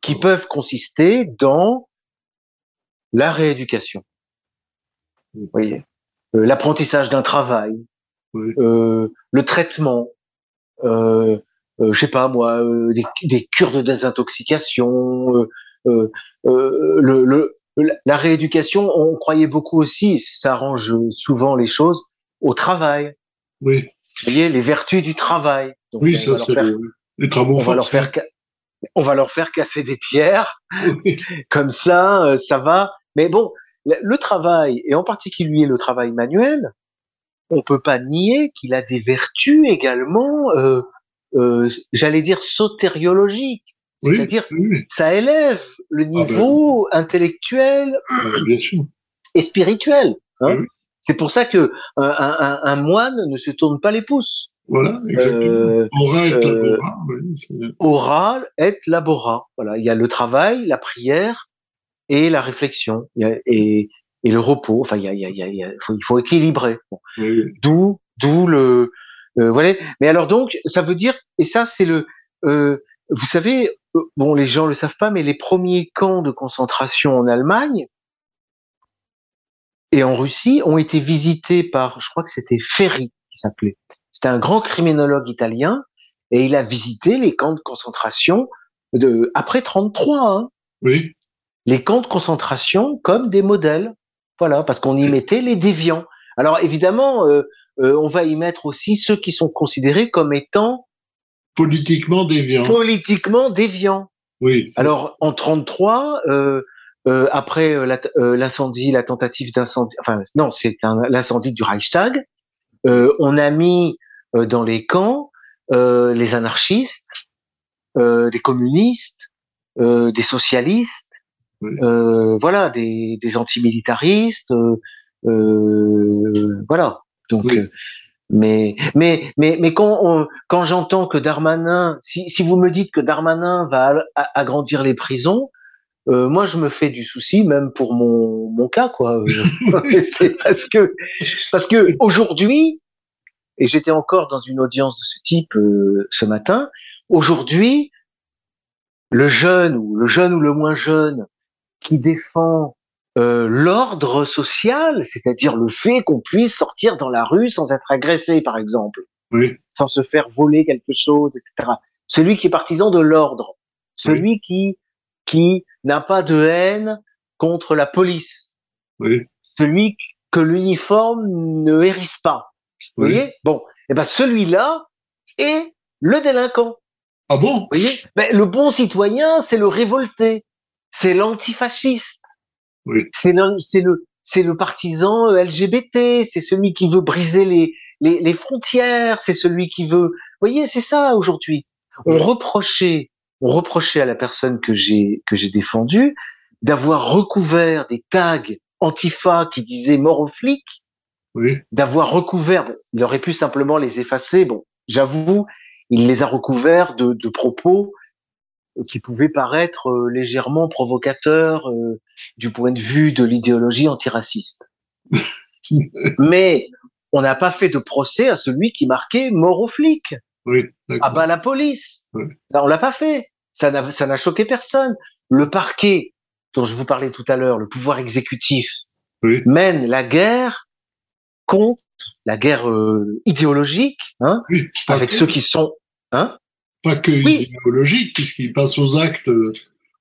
qui peuvent consister dans la rééducation. Vous voyez, l'apprentissage d'un travail, le traitement, euh, je sais pas moi, des, des, cures de désintoxication, euh, euh, le, le, la rééducation, on croyait beaucoup aussi, ça arrange souvent les choses, au travail. Oui. Vous voyez, les vertus du travail. Oui, ça c'est les travaux on va leur faire on va leur faire casser des pierres, comme ça, euh, ça va. Mais bon, le travail, et en particulier le travail manuel, on peut pas nier qu'il a des vertus également, euh, euh, j'allais dire sotériologiques. C'est-à-dire, ça élève le ah, ben niveau intellectuel et spirituel. Hein. C'est pour ça que un, un, un, moine ne se tourne pas les pouces. Voilà, exactement. Euh, Oral et euh, Oral et labora. Voilà, il y a le travail, la prière et la réflexion et, et le repos. Enfin, il y a, il y a, il y a, faut, il faut équilibrer. D'où, d'où le, euh, voilà. Mais alors donc, ça veut dire, et ça c'est le, euh, vous savez, bon, les gens le savent pas, mais les premiers camps de concentration en Allemagne et en Russie ont été visités par, je crois que c'était Ferry qui s'appelait. C'était un grand criminologue italien et il a visité les camps de concentration de après 33. Hein. Oui. Les camps de concentration comme des modèles, voilà, parce qu'on y mettait les déviants. Alors évidemment, euh, euh, on va y mettre aussi ceux qui sont considérés comme étant Politiquement déviant. Politiquement déviant. Oui. Alors en 33, euh, après l'incendie, la, tentative d'incendie, enfin non, c'est l'incendie du Reichstag, on a mis dans les camps les anarchistes, des communistes, des socialistes, voilà, des, des antimilitaristes, voilà. Donc mais, mais, mais, mais quand, quand j'entends que Darmanin, si, si vous me dites que Darmanin va agrandir les prisons, euh, moi je me fais du souci même pour mon, mon cas quoi. parce que parce que aujourd'hui, et j'étais encore dans une audience de ce type euh, ce matin, aujourd'hui, le jeune ou le jeune ou le moins jeune qui défend euh, l'ordre social, c'est-à-dire le fait qu'on puisse sortir dans la rue sans être agressé, par exemple, oui. sans se faire voler quelque chose, etc. Celui qui est partisan de l'ordre, celui qui qui n'a pas de haine contre la police, oui. celui que l'uniforme ne hérisse pas. Vous voyez? Bon, et eh ben celui-là est le délinquant. Ah bon? Vous voyez? Ben, Le bon citoyen, c'est le révolté, c'est l'antifasciste. C'est le, c'est le, le partisan euh, LGBT, c'est celui qui veut briser les, les, les frontières, c'est celui qui veut. Vous voyez, c'est ça aujourd'hui. On reprochait, on reprochait à la personne que j'ai que j'ai défendue d'avoir recouvert des tags antifa qui disaient mort aux flics. Oui. d'avoir recouvert. Il aurait pu simplement les effacer. Bon, j'avoue, il les a recouverts de, de propos qui pouvaient paraître euh, légèrement provocateurs euh, du point de vue de l'idéologie antiraciste. Mais on n'a pas fait de procès à celui qui marquait mort aux flics, Oui. à d'accord. bas la police. Oui. Ça, on l'a pas fait. Ça n'a, choqué personne. Le parquet, dont je vous parlais tout à l'heure, le pouvoir exécutif, Oui. mène la guerre contre la guerre euh, idéologique, hein, avec que, ceux qui sont, hein? pas que idéologique, puisqu'il passe aux actes. euh,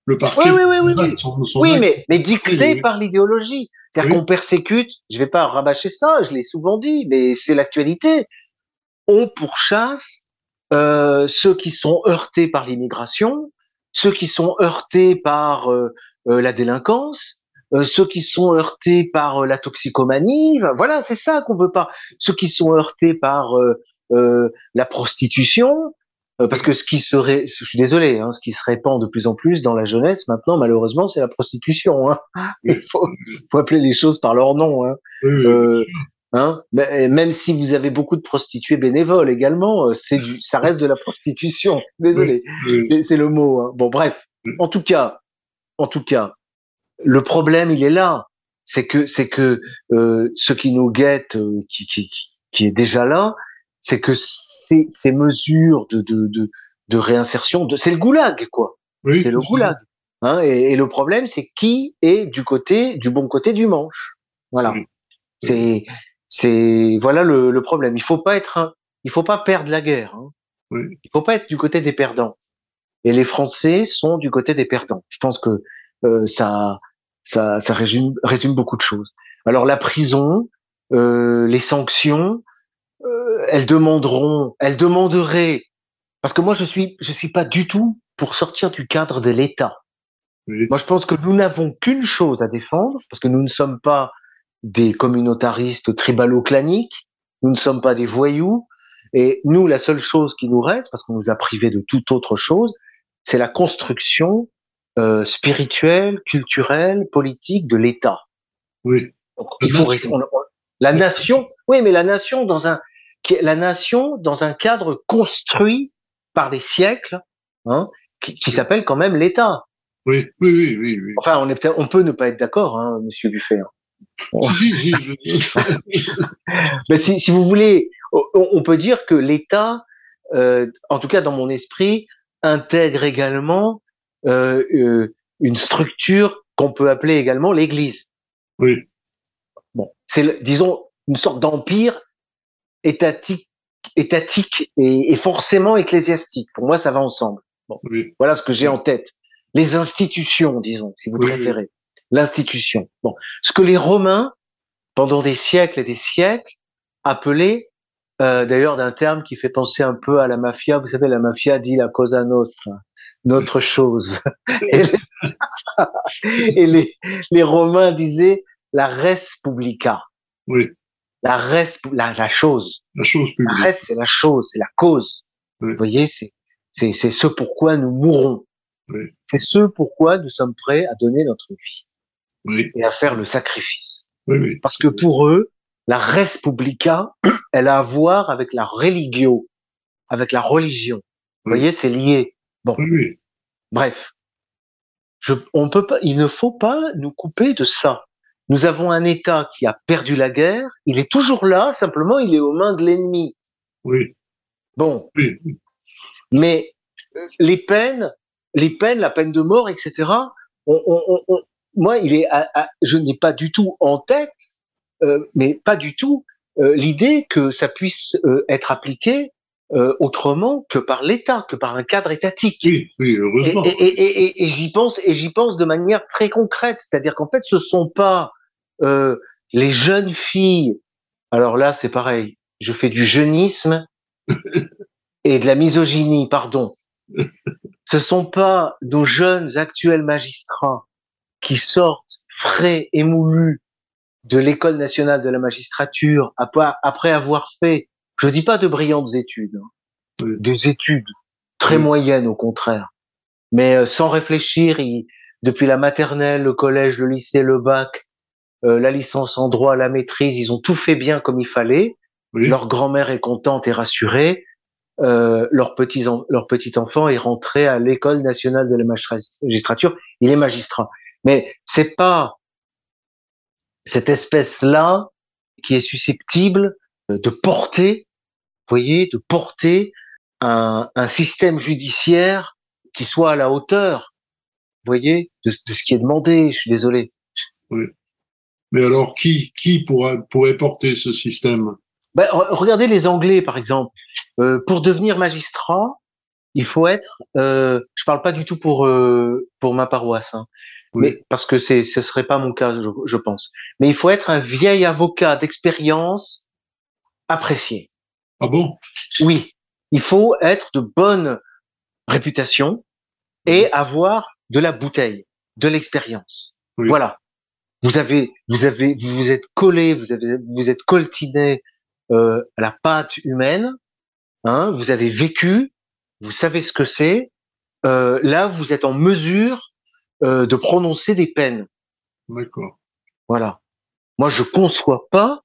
Le parquet. Oui, oui, oui, oui, son oui. acte, son- son Oui, acte. mais, mais dicté par l'idéologie. C'est-à-dire qu'on persécute, je vais pas rabâcher ça, je l'ai souvent dit, mais c'est l'actualité. On pourchasse euh, ceux qui sont heurtés par l'immigration, ceux qui sont heurtés par euh, euh, la délinquance, euh, ceux qui sont heurtés par euh, la toxicomanie. Voilà, c'est ça qu'on veut pas. Ceux qui sont heurtés par la prostitution, euh, parce que ce qui serait, je suis désolé, hein, ce qui se répand de plus en plus dans la jeunesse maintenant, malheureusement, c'est la prostitution. Hein. Il faut, faut appeler les choses par leur nom. Hein. Euh, hein. Même si vous avez beaucoup de prostituées bénévoles également, euh, c'est du, ça reste de la prostitution. Désolé, oui. c'est c'est le mot. Hein. Bon, bref. En tout cas, en tout cas, le problème, il est là. C'est que, c'est que euh, ce qui nous guette, euh, qui, qui, qui est déjà là, c'est que ces, ces mesures de, de, de, de réinsertion, de, c'est le goulag, quoi. Oui, C'est le ça. goulag. Hein, et, et le problème, c'est qui est du côté, du bon côté du manche. Voilà. C'est, c'est, voilà le, le problème. Il faut pas être, un- il faut pas perdre la guerre. Hein. Oui. Il faut pas être du côté des perdants. Et les Français sont du côté des perdants. Je pense que euh, ça, ça, ça résume, résume beaucoup de choses. Alors la prison, euh, les sanctions, euh, elles demanderont, elles demanderaient, parce que moi je suis, je suis pas du tout pour sortir du cadre de l'État. Oui. Moi je pense que nous n'avons qu'une chose à défendre, parce que nous ne sommes pas des communautaristes tribalo-claniques, nous ne sommes pas des voyous, et nous la seule chose qui nous reste, parce qu'on nous a privés de toute autre chose, c'est la construction euh, spirituelle, culturelle, politique de l'État. Oui. Donc, La il faut nation. on- on- la nation, oui, mais la nation dans un la nation dans un cadre construit par les siècles, hein, qui, qui s'appelle quand même l'État. Oui, oui, oui, oui. oui. Enfin, on est peut-être, on peut ne pas être d'accord, hein, Monsieur Buffet. hein. Si, si, je- Mais si, si vous voulez, on, peut dire que l'État, euh, en tout cas dans mon esprit, intègre également euh, euh, une structure qu'on peut appeler également l'Église. Oui, Bon, c'est, disons, une sorte d'empire étatique, étatique et, et forcément ecclésiastique. Pour moi, ça va ensemble. oui, Voilà ce que j'ai en tête. Les institutions, disons, si vous Oui, préférez. L'institution. Bon, ce que les Romains, pendant des siècles et des siècles, appelaient, euh, d'ailleurs d'un terme qui fait penser un peu à la mafia. Vous savez, la mafia dit la cosa nostra, notre chose. et les, et les, les Romains disaient la res publica, oui. la res, la, la chose. La chose La publique. res, c'est la chose, c'est la cause. Oui. Vous voyez, c'est, c'est, c'est ce pourquoi nous mourrons. Oui. C'est ce pourquoi nous sommes prêts à donner notre vie Oui, et à faire le sacrifice. oui, oui. Parce que pour eux, la res publica, elle a à voir avec la religio, avec la religion. Vous voyez, c'est lié. Oui. Bref. Je, on peut pas, il ne faut pas nous couper de ça. Nous avons un État qui a perdu la guerre. Il est toujours là, simplement, il est aux mains de l'ennemi. Oui, Bon. oui. Mais euh, les peines, les peines, la peine de mort, etc. on- on- on- moi, il est, à- à- je n'ai pas du tout en tête, euh, mais pas du tout euh, l'idée que ça puisse euh, être appliqué euh, autrement que par l'État, que par un cadre étatique. Oui, oui, Et, heureusement. et, et, et, et- et j'y pense, et j'y pense de manière très concrète, c'est-à-dire qu'en fait, ce sont pas euh, les jeunes filles. Alors là, c'est pareil. Je fais du jeunisme et de la misogynie, pardon. Ce sont pas nos jeunes actuels magistrats qui sortent frais et moulus de l'école nationale de la magistrature après avoir fait, je dis pas de brillantes études, hein, des études très moyennes au contraire, mais euh, sans réfléchir, ils- depuis la maternelle, le collège, le lycée, le bac, la licence en droit, la maîtrise, ils ont tout fait bien comme il fallait. Leur grand-mère est contente et rassurée. Euh, leur petit leur petit enfant est rentré à l'école nationale de la magistrature. Il est magistrat. Mais c'est pas cette espèce-là qui est susceptible de porter, vous voyez, de porter un, un, système judiciaire qui soit à la hauteur, vous voyez, de, de, ce qui est demandé. Je suis désolé. Oui. Mais alors, qui, qui pourra, pourrait porter ce système? Ben, regardez les Anglais, par exemple. Euh, pour devenir magistrat, il faut être. Euh, je parle pas du tout pour euh, pour ma paroisse, hein, mais parce que c'est ce serait pas mon cas, je, je, pense. Mais il faut être un vieil avocat d'expérience apprécié. Ah bon? Oui, il faut être de bonne réputation et avoir de la bouteille, de l'expérience. Voilà. Vous avez, vous avez, vous vous êtes collé, vous avez, vous êtes coltiné euh, la pâte humaine. Hein, vous avez vécu, vous savez ce que c'est. Euh, là, vous êtes en mesure euh, de prononcer des peines. D'accord. Voilà. Moi, je conçois pas.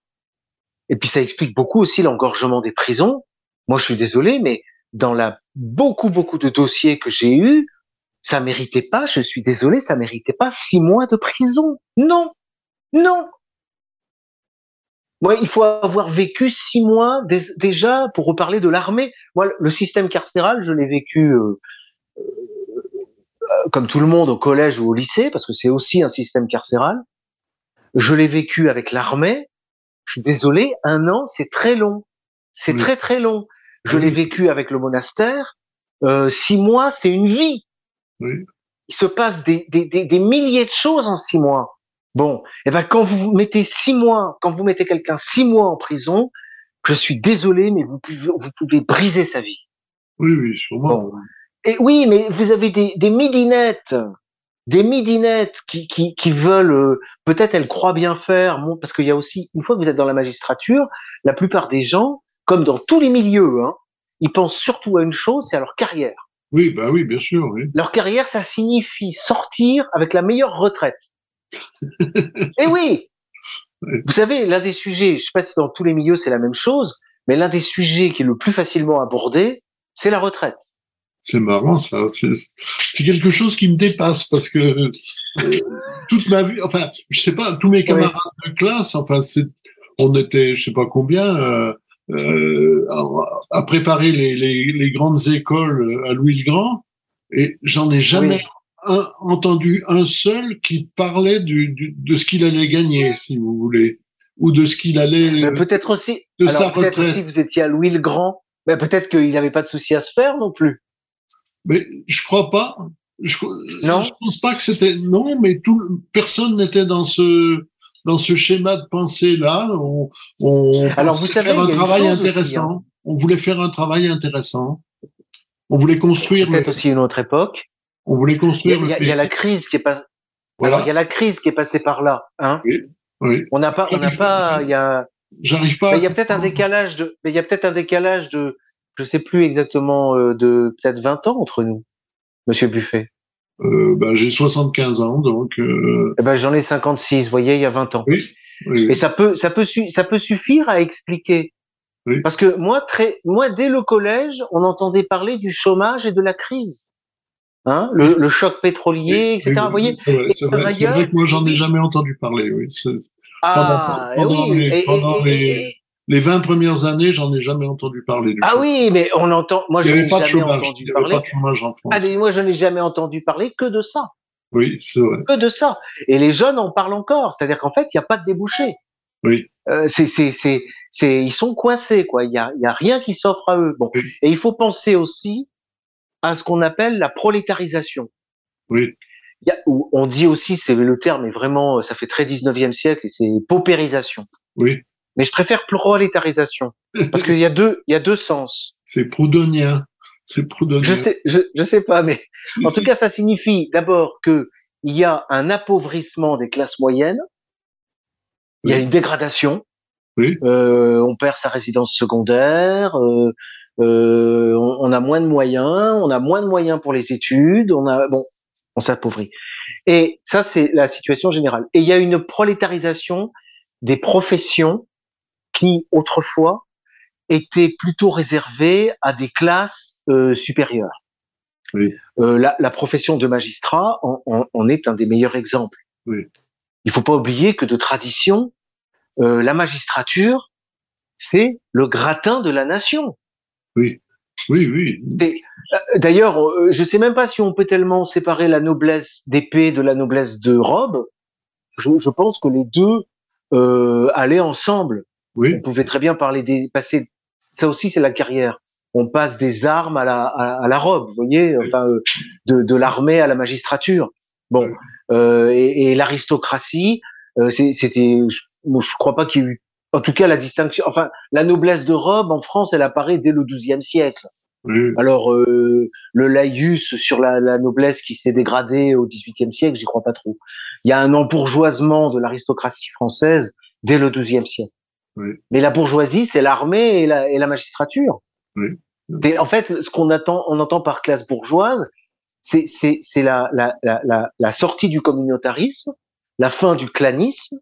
Et puis, ça explique beaucoup aussi l'engorgement des prisons. Moi, je suis désolé, mais dans la beaucoup beaucoup de dossiers que j'ai eus, ça méritait pas. Je suis désolé, ça méritait pas six mois de prison. Non, non. Moi, il faut avoir vécu six mois déjà pour reparler de l'armée. Moi, le système carcéral, je l'ai vécu euh, comme tout le monde au collège ou au lycée, parce que c'est aussi un système carcéral. Je l'ai vécu avec l'armée. Je suis désolé, un an, c'est très long. C'est très très long. Je l'ai vécu avec le monastère. Euh, six mois, c'est une vie. Oui. Il se passe des, des, des, des milliers de choses en six mois. Bon, et eh ben quand vous mettez six mois, quand vous mettez quelqu'un six mois en prison, je suis désolé, mais vous pouvez, vous pouvez briser sa vie. Oui, oui, sûrement. Et oui, mais vous avez des, des midinettes, des midinettes qui, qui, qui veulent, euh, peut-être elles croient bien faire, parce qu'il y a aussi, une fois que vous êtes dans la magistrature, la plupart des gens, comme dans tous les milieux, hein, ils pensent surtout à une chose, c'est à leur carrière. Oui, bah oui, bien sûr. Oui. Leur carrière, ça signifie sortir avec la meilleure retraite. Eh oui Vous savez, l'un des sujets, je sais pas si dans tous les milieux c'est la même chose, mais l'un des sujets qui est le plus facilement abordé, c'est la retraite. C'est marrant ça. C'est quelque chose qui me dépasse parce que euh, toute ma vie, enfin, je sais pas, tous mes camarades de classe, enfin, on était, je sais pas combien, euh, euh, à, préparer les, les, les, grandes écoles à Louis le Grand, et j'en ai jamais entendu un seul qui parlait du, de ce qu'il allait gagner, si vous voulez, ou de ce qu'il allait. Peut-être aussi. De alors, sa retraite. Aussi, vous étiez à Louis le Grand. Mais peut-être qu'il n'avait pas de souci à se faire non plus. Mais je crois pas. Je, non. Je pense pas que c'était non, mais tout personne n'était dans ce dans ce schéma de pensée là. On, on alors vous savez, faire un travail hein. intéressant. On voulait faire un travail intéressant. On voulait construire. Peut-être aussi une autre époque. On voulait construire. Il y, a, il y a la crise qui est pas. Alors il y a la crise qui est passée par là, hein. Oui. oui. On n'a pas, on n'a pas, il y a. J'arrive pas. Il y a peut-être un décalage de, mais il y a peut-être un décalage de, je sais plus exactement, euh, de peut-être 20 ans entre nous, Monsieur Buffet. Euh, ben, j'ai 75 ans, donc. Euh... Eh ben, j'en ai 56. Vous voyez, il y a 20 ans. Oui. oui. Et ça peut, ça peut, ça peut suffire à expliquer. Oui. Parce que moi, très, moi, dès le collège, on entendait parler du chômage et de la crise. Hein, le, le, choc pétrolier, etc. Vous voyez C'est vrai, vrai, que moi, j'en ai jamais entendu parler. Oui. Ah, pendant, pendant, oui. les, et, pendant et, les, les, 20 premières années, j'en ai jamais entendu parler. Du ah chômage. oui, mais on entend. Moi, je n'ai jamais chômage. entendu Il parler. Pas de chômage en France. Ah, mais moi, je n'ai jamais entendu parler que de ça. Oui, c'est vrai. Que de ça. Et les jeunes en parlent encore. C'est-à-dire qu'en fait, il n'y a pas de débouché. Oui. Euh, c'est, c'est, c'est, c'est, ils sont coincés, quoi. Il y a, y a rien qui s'offre à eux. Bon. Oui. Et il faut penser aussi à ce qu'on appelle la prolétarisation. Oui. Y a, on dit aussi, c'est le terme est vraiment, ça fait très 19e siècle, et c'est paupérisation. Oui. Mais je préfère prolétarisation parce qu'il y a deux, il y a deux sens. C'est proudhonien. C'est proudhonien. Je sais, je, je sais pas, mais en tout cas, ça signifie d'abord que il y a un appauvrissement des classes moyennes, il y a une dégradation. Oui. Euh, on perd sa résidence secondaire. Euh, euh, on, on a moins de moyens. On a moins de moyens pour les études. On a bon, on s'appauvrit. Et ça, c'est la situation générale. Et il y a une prolétarisation des professions qui, autrefois, étaient plutôt réservées à des classes euh, supérieures. Oui. Euh, la, la, profession de magistrat en, en, en, est un des meilleurs exemples. Oui. Il faut pas oublier que de tradition, euh, la magistrature, c'est le gratin de la nation. Oui, oui, oui. D'ailleurs, je sais même pas si on peut tellement séparer la noblesse d'épée de la noblesse de robe. Je, je pense que les deux allaient ensemble. Oui. On pouvait très bien parler des passer. Ça aussi, c'est la carrière. On passe des armes à la, à, à la robe, vous voyez, enfin, euh, de, de l'armée à la magistrature. Bon, euh, et, et l'aristocratie, euh, c'était, je, je crois pas qu'il y ait eu, en tout cas, la distinction, enfin, la noblesse de robe en France, elle apparaît dès le XIIe siècle. Oui. Alors, euh, le laïus sur la, la noblesse qui s'est dégradée au XVIIIe siècle, j'y crois pas trop. Il y a un embourgeoisement de l'aristocratie française dès le XIIe siècle. Oui. Mais la bourgeoisie, c'est l'armée et la, et la magistrature. Oui. En fait, ce qu'on attend, on entend par classe bourgeoise, c'est la, la la la la sortie du communautarisme, la fin du clanisme,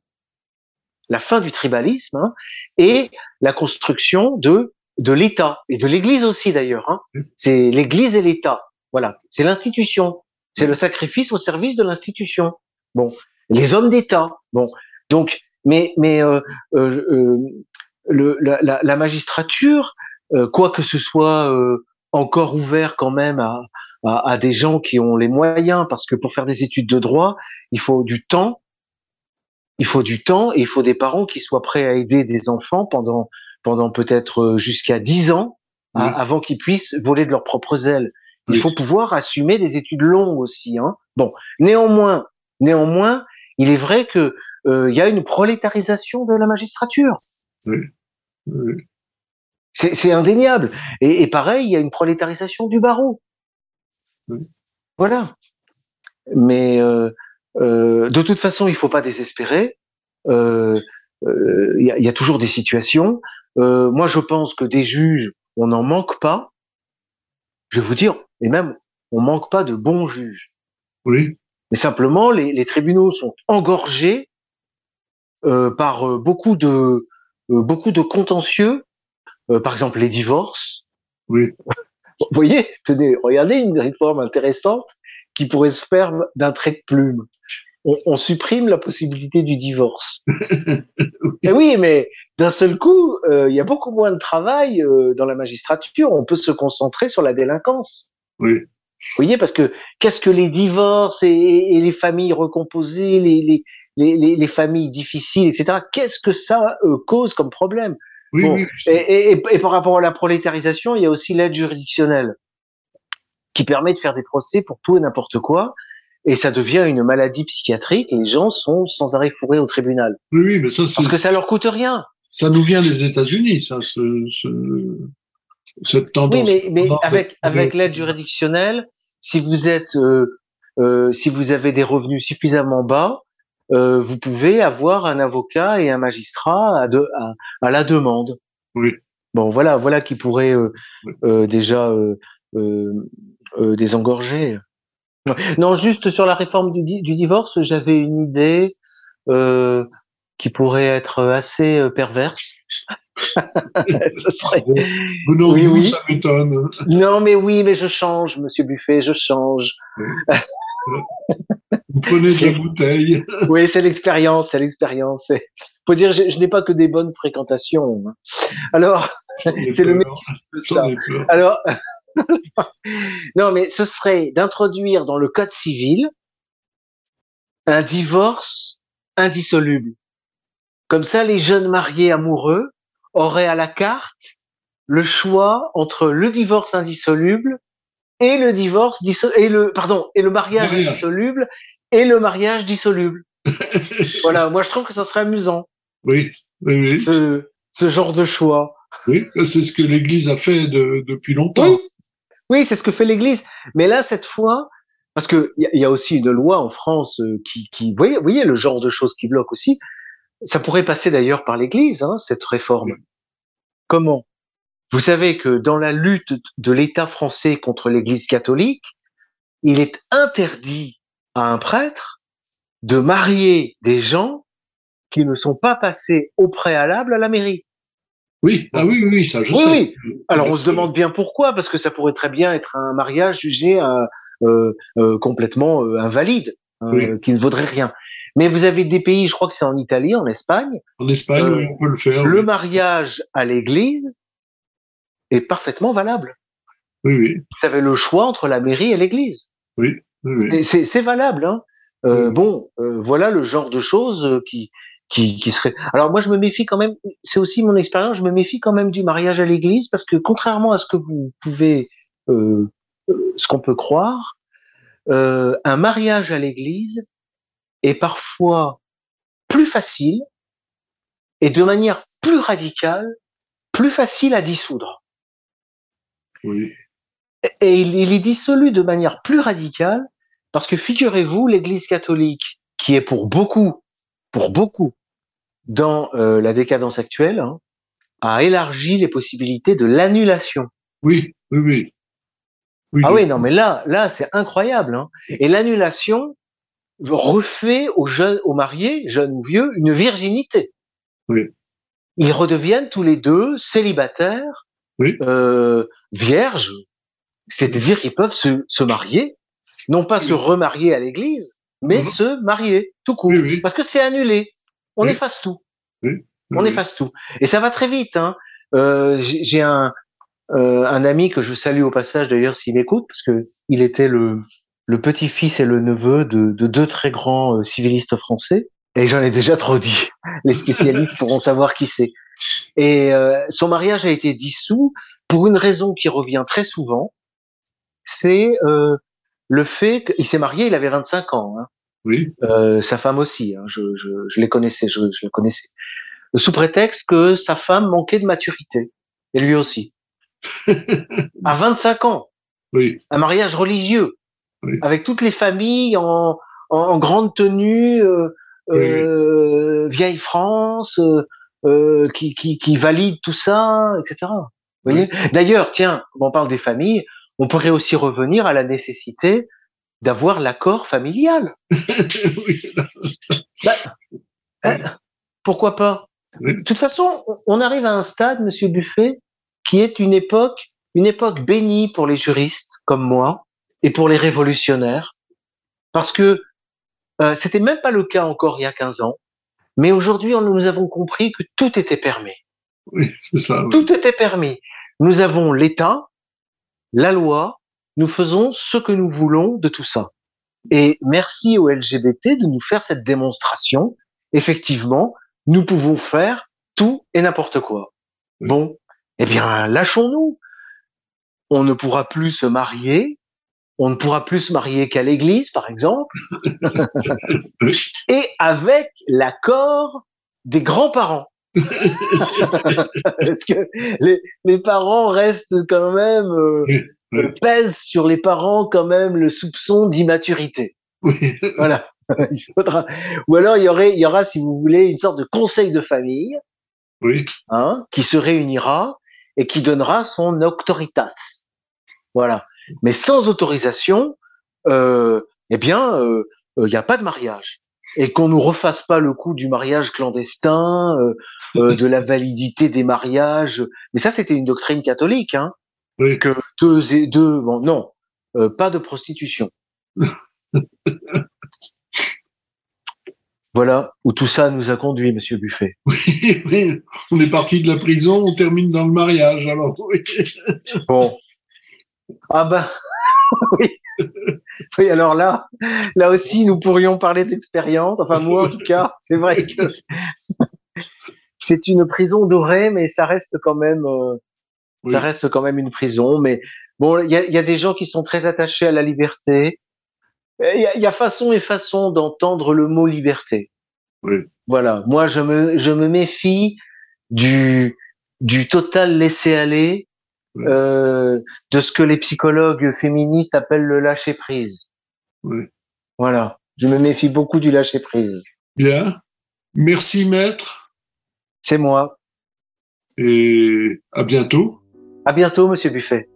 la fin du tribalisme, hein, et la construction de de l'État et de l'Église aussi d'ailleurs. Hein. C'est l'Église et l'État. Voilà, c'est l'institution. C'est le sacrifice au service de l'institution. Bon, les hommes d'État. Bon, donc, mais mais euh, euh, euh, le, la, la, magistrature, euh, quoi que ce soit euh, encore ouvert quand même à, à, à des gens qui ont les moyens, parce que pour faire des études de droit, il faut du temps, il faut du temps et il faut des parents qui soient prêts à aider des enfants pendant pendant peut-être jusqu'à dix ans à- Oui. avant qu'ils puissent voler de leurs propres ailes. Il Oui. faut pouvoir assumer des études longues aussi. Hein. Bon, néanmoins, néanmoins, il est vrai que euh, il y a une prolétarisation de la magistrature. Oui. C'est c'est indéniable. Et, et pareil, il y a une prolétarisation du barreau. Oui. Voilà. Mais euh, euh, de toute façon, il faut pas désespérer. Euh, euh, Il y, a, il y a toujours des situations. Euh, moi, je pense que des juges, on n'en manque pas. Je vais vous dire, et même, on manque pas de bons juges. Oui. Mais simplement, les, les tribunaux sont engorgés euh, par euh, beaucoup de euh, beaucoup de contentieux. Euh, par exemple, les divorces. Oui. Vous voyez, tenez, regardez une réforme intéressante qui pourrait se faire d'un trait de plume. On, on supprime la possibilité du divorce. Et oui, mais d'un seul coup, il y a beaucoup moins de travail dans la magistrature. On peut se concentrer sur la délinquance. Oui. Vous voyez, parce que qu'est-ce que les divorces et, et les familles recomposées, les, les, les, les, les familles difficiles, etc. Qu'est-ce que ça euh, cause comme problème? Oui, Bon, oui. et, et, et- et par rapport à la prolétarisation, il y a aussi l'aide juridictionnelle qui permet de faire des procès pour tout et n'importe quoi. Et ça devient une maladie psychiatrique. Les gens sont sans arrêt fourrés au tribunal Oui, oui, mais ça, c'est- parce que ça leur coûte rien. ça nous vient des États-Unis, ça, ce, ce- cette Oui, mais, avec l'aide juridictionnelle, si vous êtes euh, euh, si vous avez des revenus suffisamment bas, euh, vous pouvez avoir un avocat et un magistrat à, de, à, à la demande. Oui. Bon, voilà, voilà qui pourrait Oui. déjà désengorger. Non, juste sur la réforme du, di- du divorce, j'avais une idée qui pourrait être assez perverse. Ce serait- Venant de Oui, vous, oui. ça m'étonne. Non, mais oui, mais je change, Monsieur Buffet, je change. Vous prenez de la bouteille. Oui, c'est l'expérience, c'est l'expérience. Faut dire, je, je n'ai pas que des bonnes fréquentations. hein. Alors, c'est le métier. Alors, non, mais ce serait d'introduire dans le code civil un divorce indissoluble. Comme ça, les jeunes mariés amoureux auraient à la carte le choix entre le divorce indissoluble et le divorce et le pardon et le mariage indissoluble et le mariage dissoluble. voilà, moi je trouve que ça serait amusant Oui, oui, oui. ce, ce genre de choix. oui. C'est ce que l'Église a fait de- depuis longtemps. Oui, oui, c'est ce que fait l'Église. Mais là, cette fois, parce que il y, y a aussi une loi en France euh, qui, qui, vous voyez, vous voyez le genre de choses qui bloquent aussi. Ça pourrait passer d'ailleurs par l'Église, hein, cette réforme. Comment? Vous savez que dans la lutte de l'État français contre l'Église catholique, il est interdit à un prêtre de marier des gens qui ne sont pas passés au préalable à la mairie. Oui, ah oui, oui, ça, je oui, sais. Oui. Alors on se demande bien pourquoi, parce que ça pourrait très bien être un mariage jugé euh, euh, euh complètement euh, invalide, oui. qui ne vaudrait rien. Mais vous avez des pays, je crois que c'est en Italie, en Espagne. En Espagne, oui, on peut le faire. Le mariage à l'église est parfaitement valable. Oui, oui. Vous avez le choix entre la mairie et l'église. Oui. C'est valable. Hein. Euh, bon, euh, voilà le genre de choses qui, qui, qui serait. Alors moi, je me méfie quand même. C'est aussi mon expérience. Je me méfie quand même du mariage à l'église parce que contrairement à ce que vous pouvez, euh, ce qu'on peut croire, un mariage à l'église est parfois plus facile et de manière plus radicale, plus facile à dissoudre. Oui. Et il, il est dissolu de manière plus radicale parce que figurez-vous, l'Église catholique, qui est pour beaucoup, pour beaucoup, dans euh, la décadence actuelle, hein, a élargi les possibilités de l'annulation. Oui, oui, oui. Oui ah oui, non, mais là, là, c'est incroyable. Hein. Et l'annulation refait aux jeunes, aux mariés, jeunes ou vieux, une virginité. Oui. Ils redeviennent tous les deux célibataires, oui. euh, vierges, c'est-à-dire qu'ils peuvent se, se marier non pas se remarier à l'église, mais Mhm. se marier tout court. Oui, oui. Parce que c'est annulé. On efface tout. Oui, On efface tout. Et ça va très vite. Hein. Euh, j'ai un, euh, un ami que je salue au passage d'ailleurs s'il écoute, parce que il était le, le petit-fils et le neveu de, de deux très grands euh, civilistes français. Et j'en ai déjà trop dit. Les spécialistes pourront savoir qui c'est. Et euh, son mariage a été dissous pour une raison qui revient très souvent. C'est euh, le fait qu'il s'est marié, il avait 25 ans. Hein. Oui, Euh, sa femme aussi, hein, je, je, je les connaissais, je, je les connaissais. Sous prétexte que sa femme manquait de maturité, et lui aussi. À 25 ans, oui, un mariage religieux, Oui. avec toutes les familles en, en, en grande tenue, euh, Oui, euh, vieille France, euh, qui, qui, qui valide tout ça, etc. Vous voyez? D'ailleurs, tiens, on parle des familles, on pourrait aussi revenir à la nécessité d'avoir l'accord familial. Bah, hein, pourquoi pas? De toute façon, on- on arrive à un stade, Monsieur Buffet, qui est une époque, une époque bénie pour les juristes comme moi et pour les révolutionnaires, parce que euh, c'était même pas le cas encore il y a 15 ans, mais aujourd'hui, nous avons compris que tout était permis. Oui, c'est ça. oui. Tout était permis. Nous avons l'État, la loi, nous faisons ce que nous voulons de tout ça. Et merci aux LGBT de nous faire cette démonstration. Effectivement, nous pouvons faire tout et n'importe quoi. Oui. Bon, eh bien, lâchons-nous. On ne pourra plus se marier. On ne pourra plus se marier qu'à l'église, par exemple. Et avec l'accord des grands-parents. Parce que les, les parents restent quand même, euh, pèsent sur les parents quand même le soupçon d'immaturité. Oui, Voilà. Il faudra. Ou alors il y aurait, il y aura, si vous voulez, une sorte de conseil de famille, oui, hein, qui se réunira et qui donnera son auctoritas. Voilà. Mais sans autorisation, euh, eh bien, euh, euh, il n'y a pas de mariage. Et qu'on nous refasse pas le coup du mariage clandestin, euh, euh, de la validité des mariages. Mais ça, c'était une doctrine catholique, hein. oui. Que deux et deux, bon, non, euh, pas de prostitution. voilà où tout ça nous a conduit, Monsieur Buffet. Oui, oui. On est parti de la prison, on termine dans le mariage. Alors, oui. Bon. Ah ben, oui. Oui, alors là, là aussi, nous pourrions parler d'expérience. Enfin, moi, en tout cas, c'est vrai que c'est une prison dorée, mais ça reste quand même, euh, Oui. ça reste quand même une prison. Mais bon, il y a, il y a des gens qui sont très attachés à la liberté. Il y y a façon et façon d'entendre le mot liberté. Oui. Voilà. Moi, je me, je me méfie du, du total laisser-aller Oui. euh, de ce que les psychologues féministes appellent le lâcher prise. Oui. Voilà. Je me méfie beaucoup du lâcher prise. Bien. Merci, maître, C'est moi. et à bientôt. À bientôt, monsieur Buffet.